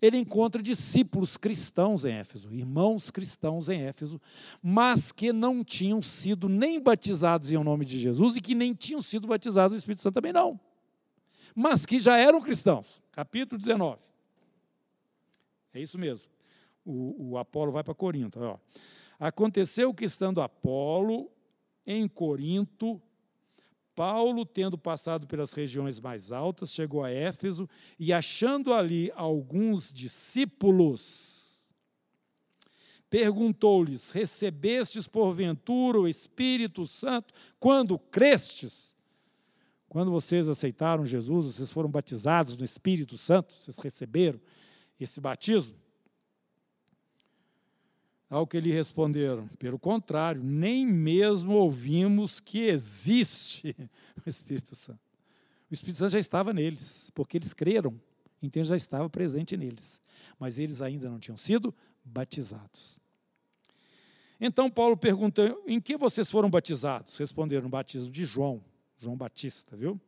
Ele encontra discípulos cristãos em Éfeso, irmãos cristãos em Éfeso, mas que não tinham sido nem batizados em nome de Jesus e que nem tinham sido batizados no Espírito Santo também não. Mas que já eram cristãos. Capítulo 19. É isso mesmo. O, o Apolo vai para Corinto. Ó. Aconteceu que estando Apolo em Corinto, Paulo, tendo passado pelas regiões mais altas, chegou a Éfeso e, achando ali alguns discípulos, perguntou-lhes: Recebestes porventura o Espírito Santo quando crestes? Quando vocês aceitaram Jesus, vocês foram batizados no Espírito Santo, vocês receberam esse batismo? Ao que lhe responderam: Pelo contrário, nem mesmo ouvimos que existe o Espírito Santo. O Espírito Santo já estava neles, porque eles creram, então já estava presente neles. Mas eles ainda não tinham sido batizados. Então Paulo perguntou: Em que vocês foram batizados? Responderam: batismo de João, João Batista, viu?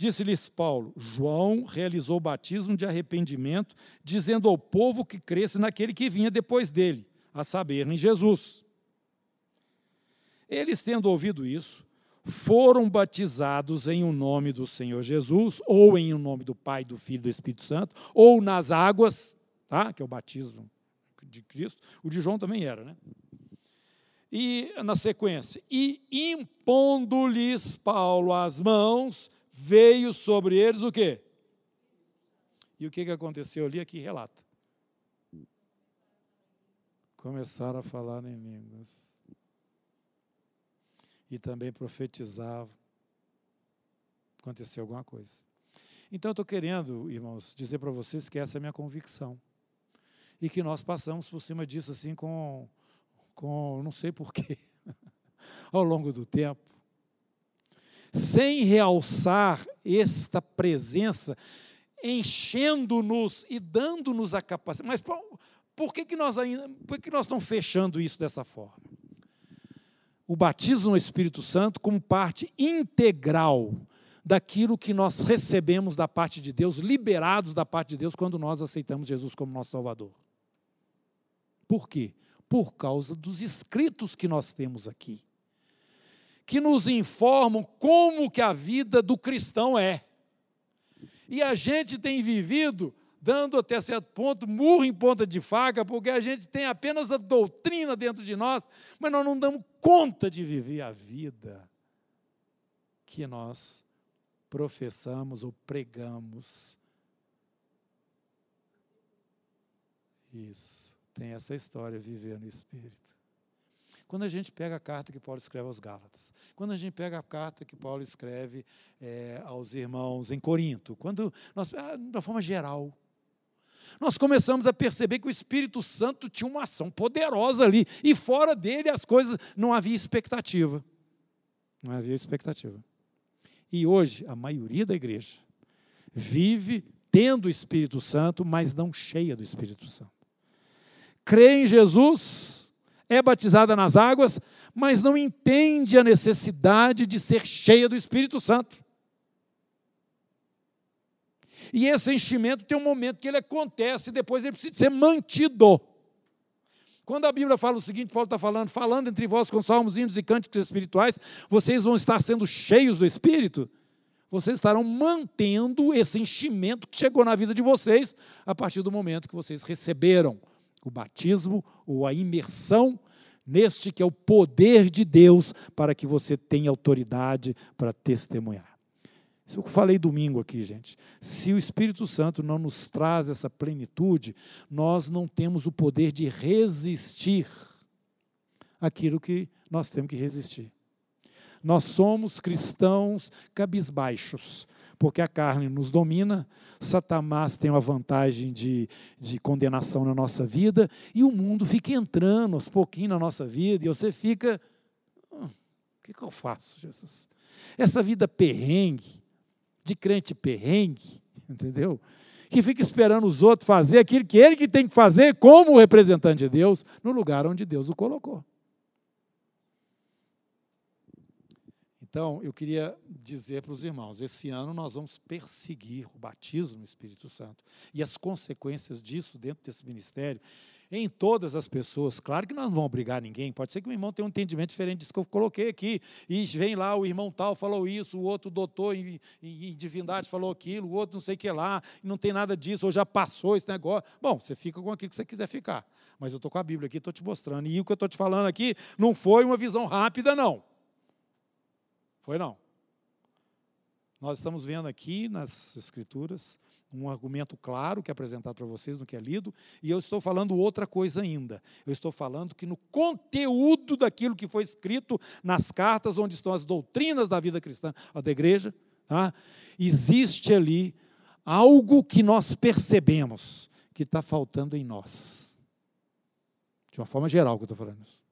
Disse-lhes Paulo: João realizou batismo de arrependimento, dizendo ao povo que cresce naquele que vinha depois dele, a saber, em Jesus. Eles, tendo ouvido isso, foram batizados em o um nome do Senhor Jesus, ou em o um nome do Pai, do Filho e do Espírito Santo, ou nas águas, tá? que é o batismo de Cristo. O de João também era, né? E na sequência, e impondo-lhes Paulo as mãos, veio sobre eles o quê? E o que, que aconteceu ali? Aqui relata. Começaram a falar em línguas. E também profetizavam. Aconteceu alguma coisa. Então, eu estou querendo, irmãos, dizer para vocês que essa é a minha convicção. E que nós passamos por cima disso assim com, com não sei porquê, ao longo do tempo sem realçar esta presença, enchendo-nos e dando-nos a capacidade. Mas por, por, que, que nós ainda, por que, que nós estamos fechando isso dessa forma? O batismo no Espírito Santo como parte integral daquilo que nós recebemos da parte de Deus, liberados da parte de Deus quando nós aceitamos Jesus como nosso Salvador. Por quê? Por causa dos escritos que nós temos aqui que nos informam como que a vida do cristão é. E a gente tem vivido dando até certo ponto murro em ponta de faca, porque a gente tem apenas a doutrina dentro de nós, mas nós não damos conta de viver a vida que nós professamos ou pregamos. Isso, tem essa história, viver no Espírito. Quando a gente pega a carta que Paulo escreve aos Gálatas, quando a gente pega a carta que Paulo escreve é, aos irmãos em Corinto, quando nós, ah, da forma geral, nós começamos a perceber que o Espírito Santo tinha uma ação poderosa ali, e fora dele as coisas não havia expectativa. Não havia expectativa. E hoje, a maioria da igreja vive tendo o Espírito Santo, mas não cheia do Espírito Santo. Crê em Jesus, é batizada nas águas, mas não entende a necessidade de ser cheia do Espírito Santo. E esse enchimento tem um momento que ele acontece e depois ele precisa ser mantido. Quando a Bíblia fala o seguinte, Paulo está falando, falando entre vós com salmos, hinos e cânticos espirituais, vocês vão estar sendo cheios do Espírito, vocês estarão mantendo esse enchimento que chegou na vida de vocês a partir do momento que vocês receberam o batismo ou a imersão neste que é o poder de Deus para que você tenha autoridade para testemunhar. Isso eu falei domingo aqui, gente. Se o Espírito Santo não nos traz essa plenitude, nós não temos o poder de resistir aquilo que nós temos que resistir. Nós somos cristãos cabisbaixos, porque a carne nos domina, Satanás tem uma vantagem de, de condenação na nossa vida, e o mundo fica entrando aos pouquinhos na nossa vida, e você fica. Hum, o que, que eu faço, Jesus? Essa vida perrengue, de crente perrengue, entendeu? Que fica esperando os outros fazer aquilo que ele que tem que fazer como representante de Deus, no lugar onde Deus o colocou. Então, eu queria dizer para os irmãos: esse ano nós vamos perseguir o batismo no Espírito Santo e as consequências disso dentro desse ministério em todas as pessoas. Claro que nós não vamos obrigar ninguém, pode ser que o irmão tenha um entendimento diferente disso que eu coloquei aqui, e vem lá, o irmão tal falou isso, o outro doutor em, em, em divindade falou aquilo, o outro não sei o que lá, não tem nada disso, ou já passou esse negócio. Bom, você fica com aquilo que você quiser ficar, mas eu estou com a Bíblia aqui, estou te mostrando, e o que eu estou te falando aqui não foi uma visão rápida, não. Foi não. Nós estamos vendo aqui nas Escrituras um argumento claro que é apresentado para vocês no que é lido, e eu estou falando outra coisa ainda. Eu estou falando que no conteúdo daquilo que foi escrito nas cartas, onde estão as doutrinas da vida cristã, da igreja, tá? existe ali algo que nós percebemos que está faltando em nós. De uma forma geral que eu estou falando isso.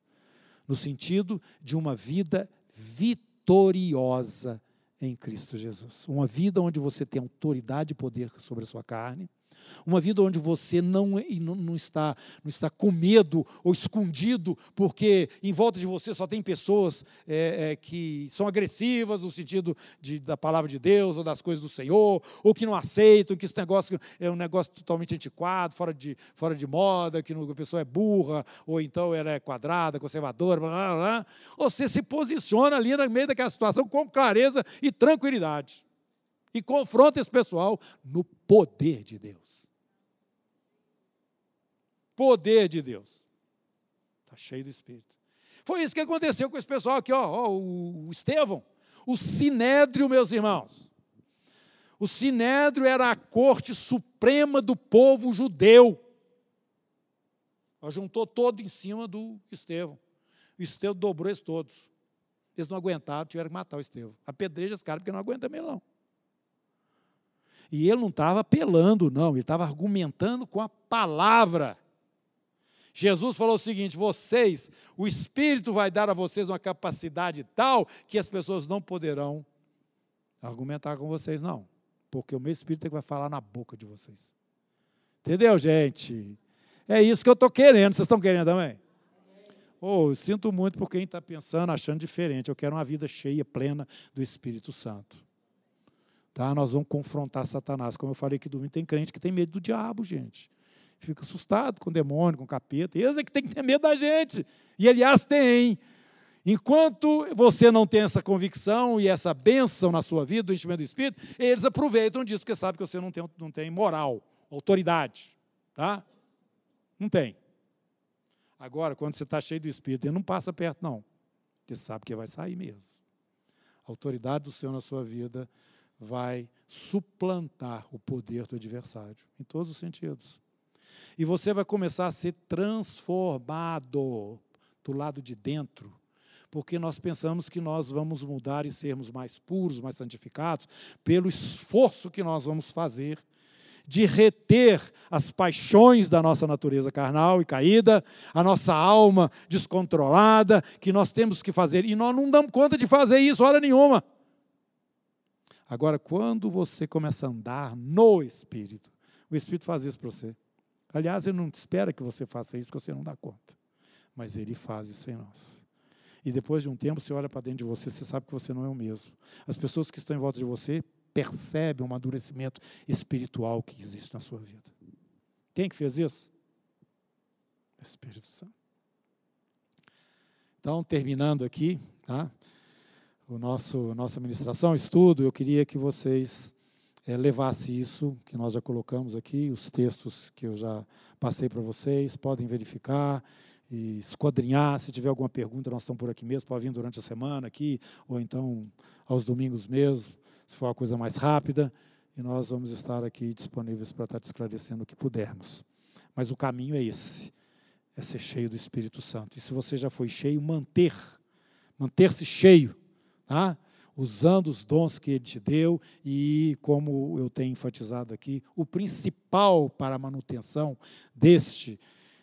No sentido de uma vida vitoriosa em Cristo Jesus. Uma vida onde você tem autoridade e poder sobre a sua carne, uma vida onde você não, não, está, não está com medo ou escondido, porque em volta de você só tem pessoas é, é, que são agressivas no sentido de, da palavra de Deus ou das coisas do Senhor, ou que não aceitam, que esse negócio é um negócio totalmente antiquado, fora de, fora de moda, que a pessoa é burra, ou então ela é quadrada, conservadora, blá, blá, blá. Você se posiciona ali no meio daquela situação com clareza e tranquilidade. E confronta esse pessoal no poder de Deus poder de Deus. Está cheio do Espírito. Foi isso que aconteceu com esse pessoal aqui, ó, ó, o Estevão. O Sinédrio, meus irmãos. O Sinédrio era a corte suprema do povo judeu. Ela juntou todo em cima do Estevão. O Estevão dobrou eles todos. Eles não aguentaram, tiveram que matar o Estevão. Apedreja esse cara, porque não aguenta mesmo, não. E ele não estava apelando, não, ele estava argumentando com a palavra. Jesus falou o seguinte: vocês, o Espírito vai dar a vocês uma capacidade tal que as pessoas não poderão argumentar com vocês, não. Porque o meu Espírito é que vai falar na boca de vocês. Entendeu, gente? É isso que eu estou querendo. Vocês estão querendo também? Oh, eu sinto muito por quem está pensando, achando diferente. Eu quero uma vida cheia, plena do Espírito Santo. Tá? Nós vamos confrontar Satanás. Como eu falei que domingo, tem crente que tem medo do diabo, gente fica assustado com o demônio, com o capeta. Eles é que tem que ter medo da gente. E, aliás, tem. Enquanto você não tem essa convicção e essa bênção na sua vida, do enchimento do Espírito, eles aproveitam disso, porque sabem que você não tem, não tem moral, autoridade. Tá? Não tem. Agora, quando você está cheio do Espírito, ele não passa perto, não. Porque sabe que vai sair mesmo. A autoridade do Senhor na sua vida vai suplantar o poder do adversário, em todos os sentidos. E você vai começar a ser transformado do lado de dentro. Porque nós pensamos que nós vamos mudar e sermos mais puros, mais santificados, pelo esforço que nós vamos fazer de reter as paixões da nossa natureza carnal e caída, a nossa alma descontrolada, que nós temos que fazer. E nós não damos conta de fazer isso hora nenhuma. Agora, quando você começa a andar no Espírito, o Espírito faz isso para você. Aliás, ele não espera que você faça isso porque você não dá conta. Mas ele faz isso em nós. E depois de um tempo, você olha para dentro de você, você sabe que você não é o mesmo. As pessoas que estão em volta de você percebem o amadurecimento espiritual que existe na sua vida. Quem que fez isso? Espírito Santo. Então, terminando aqui, tá? o nosso nossa administração, estudo, eu queria que vocês é, levassem isso que nós já colocamos aqui, os textos que eu já passei para vocês, podem verificar e esquadrinhar. Se tiver alguma pergunta, nós estamos por aqui mesmo, pode vir durante a semana aqui, ou então aos domingos mesmo, se for uma coisa mais rápida, e nós vamos estar aqui disponíveis para estar te esclarecendo o que pudermos. Mas o caminho é esse, é ser cheio do Espírito Santo. E se você já foi cheio, manter, manter-se cheio, tá? Usando os dons que Ele te deu, e como eu tenho enfatizado aqui, o principal para a manutenção deste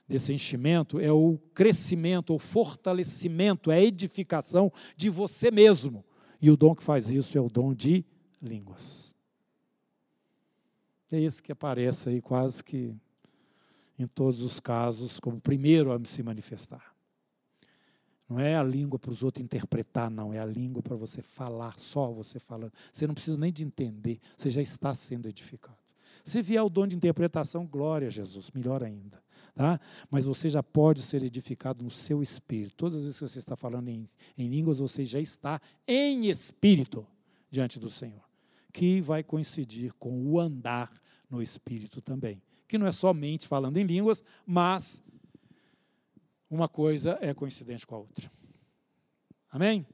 desse enchimento é o crescimento, o fortalecimento, a edificação de você mesmo. E o dom que faz isso é o dom de línguas. É esse que aparece aí quase que em todos os casos como primeiro a se manifestar. Não é a língua para os outros interpretar, não. É a língua para você falar, só você falando. Você não precisa nem de entender, você já está sendo edificado. Se vier o dom de interpretação, glória a Jesus, melhor ainda. Tá? Mas você já pode ser edificado no seu espírito. Todas as vezes que você está falando em, em línguas, você já está em espírito diante do Senhor, que vai coincidir com o andar no espírito também. Que não é somente falando em línguas, mas uma coisa é coincidente com a outra. Amém?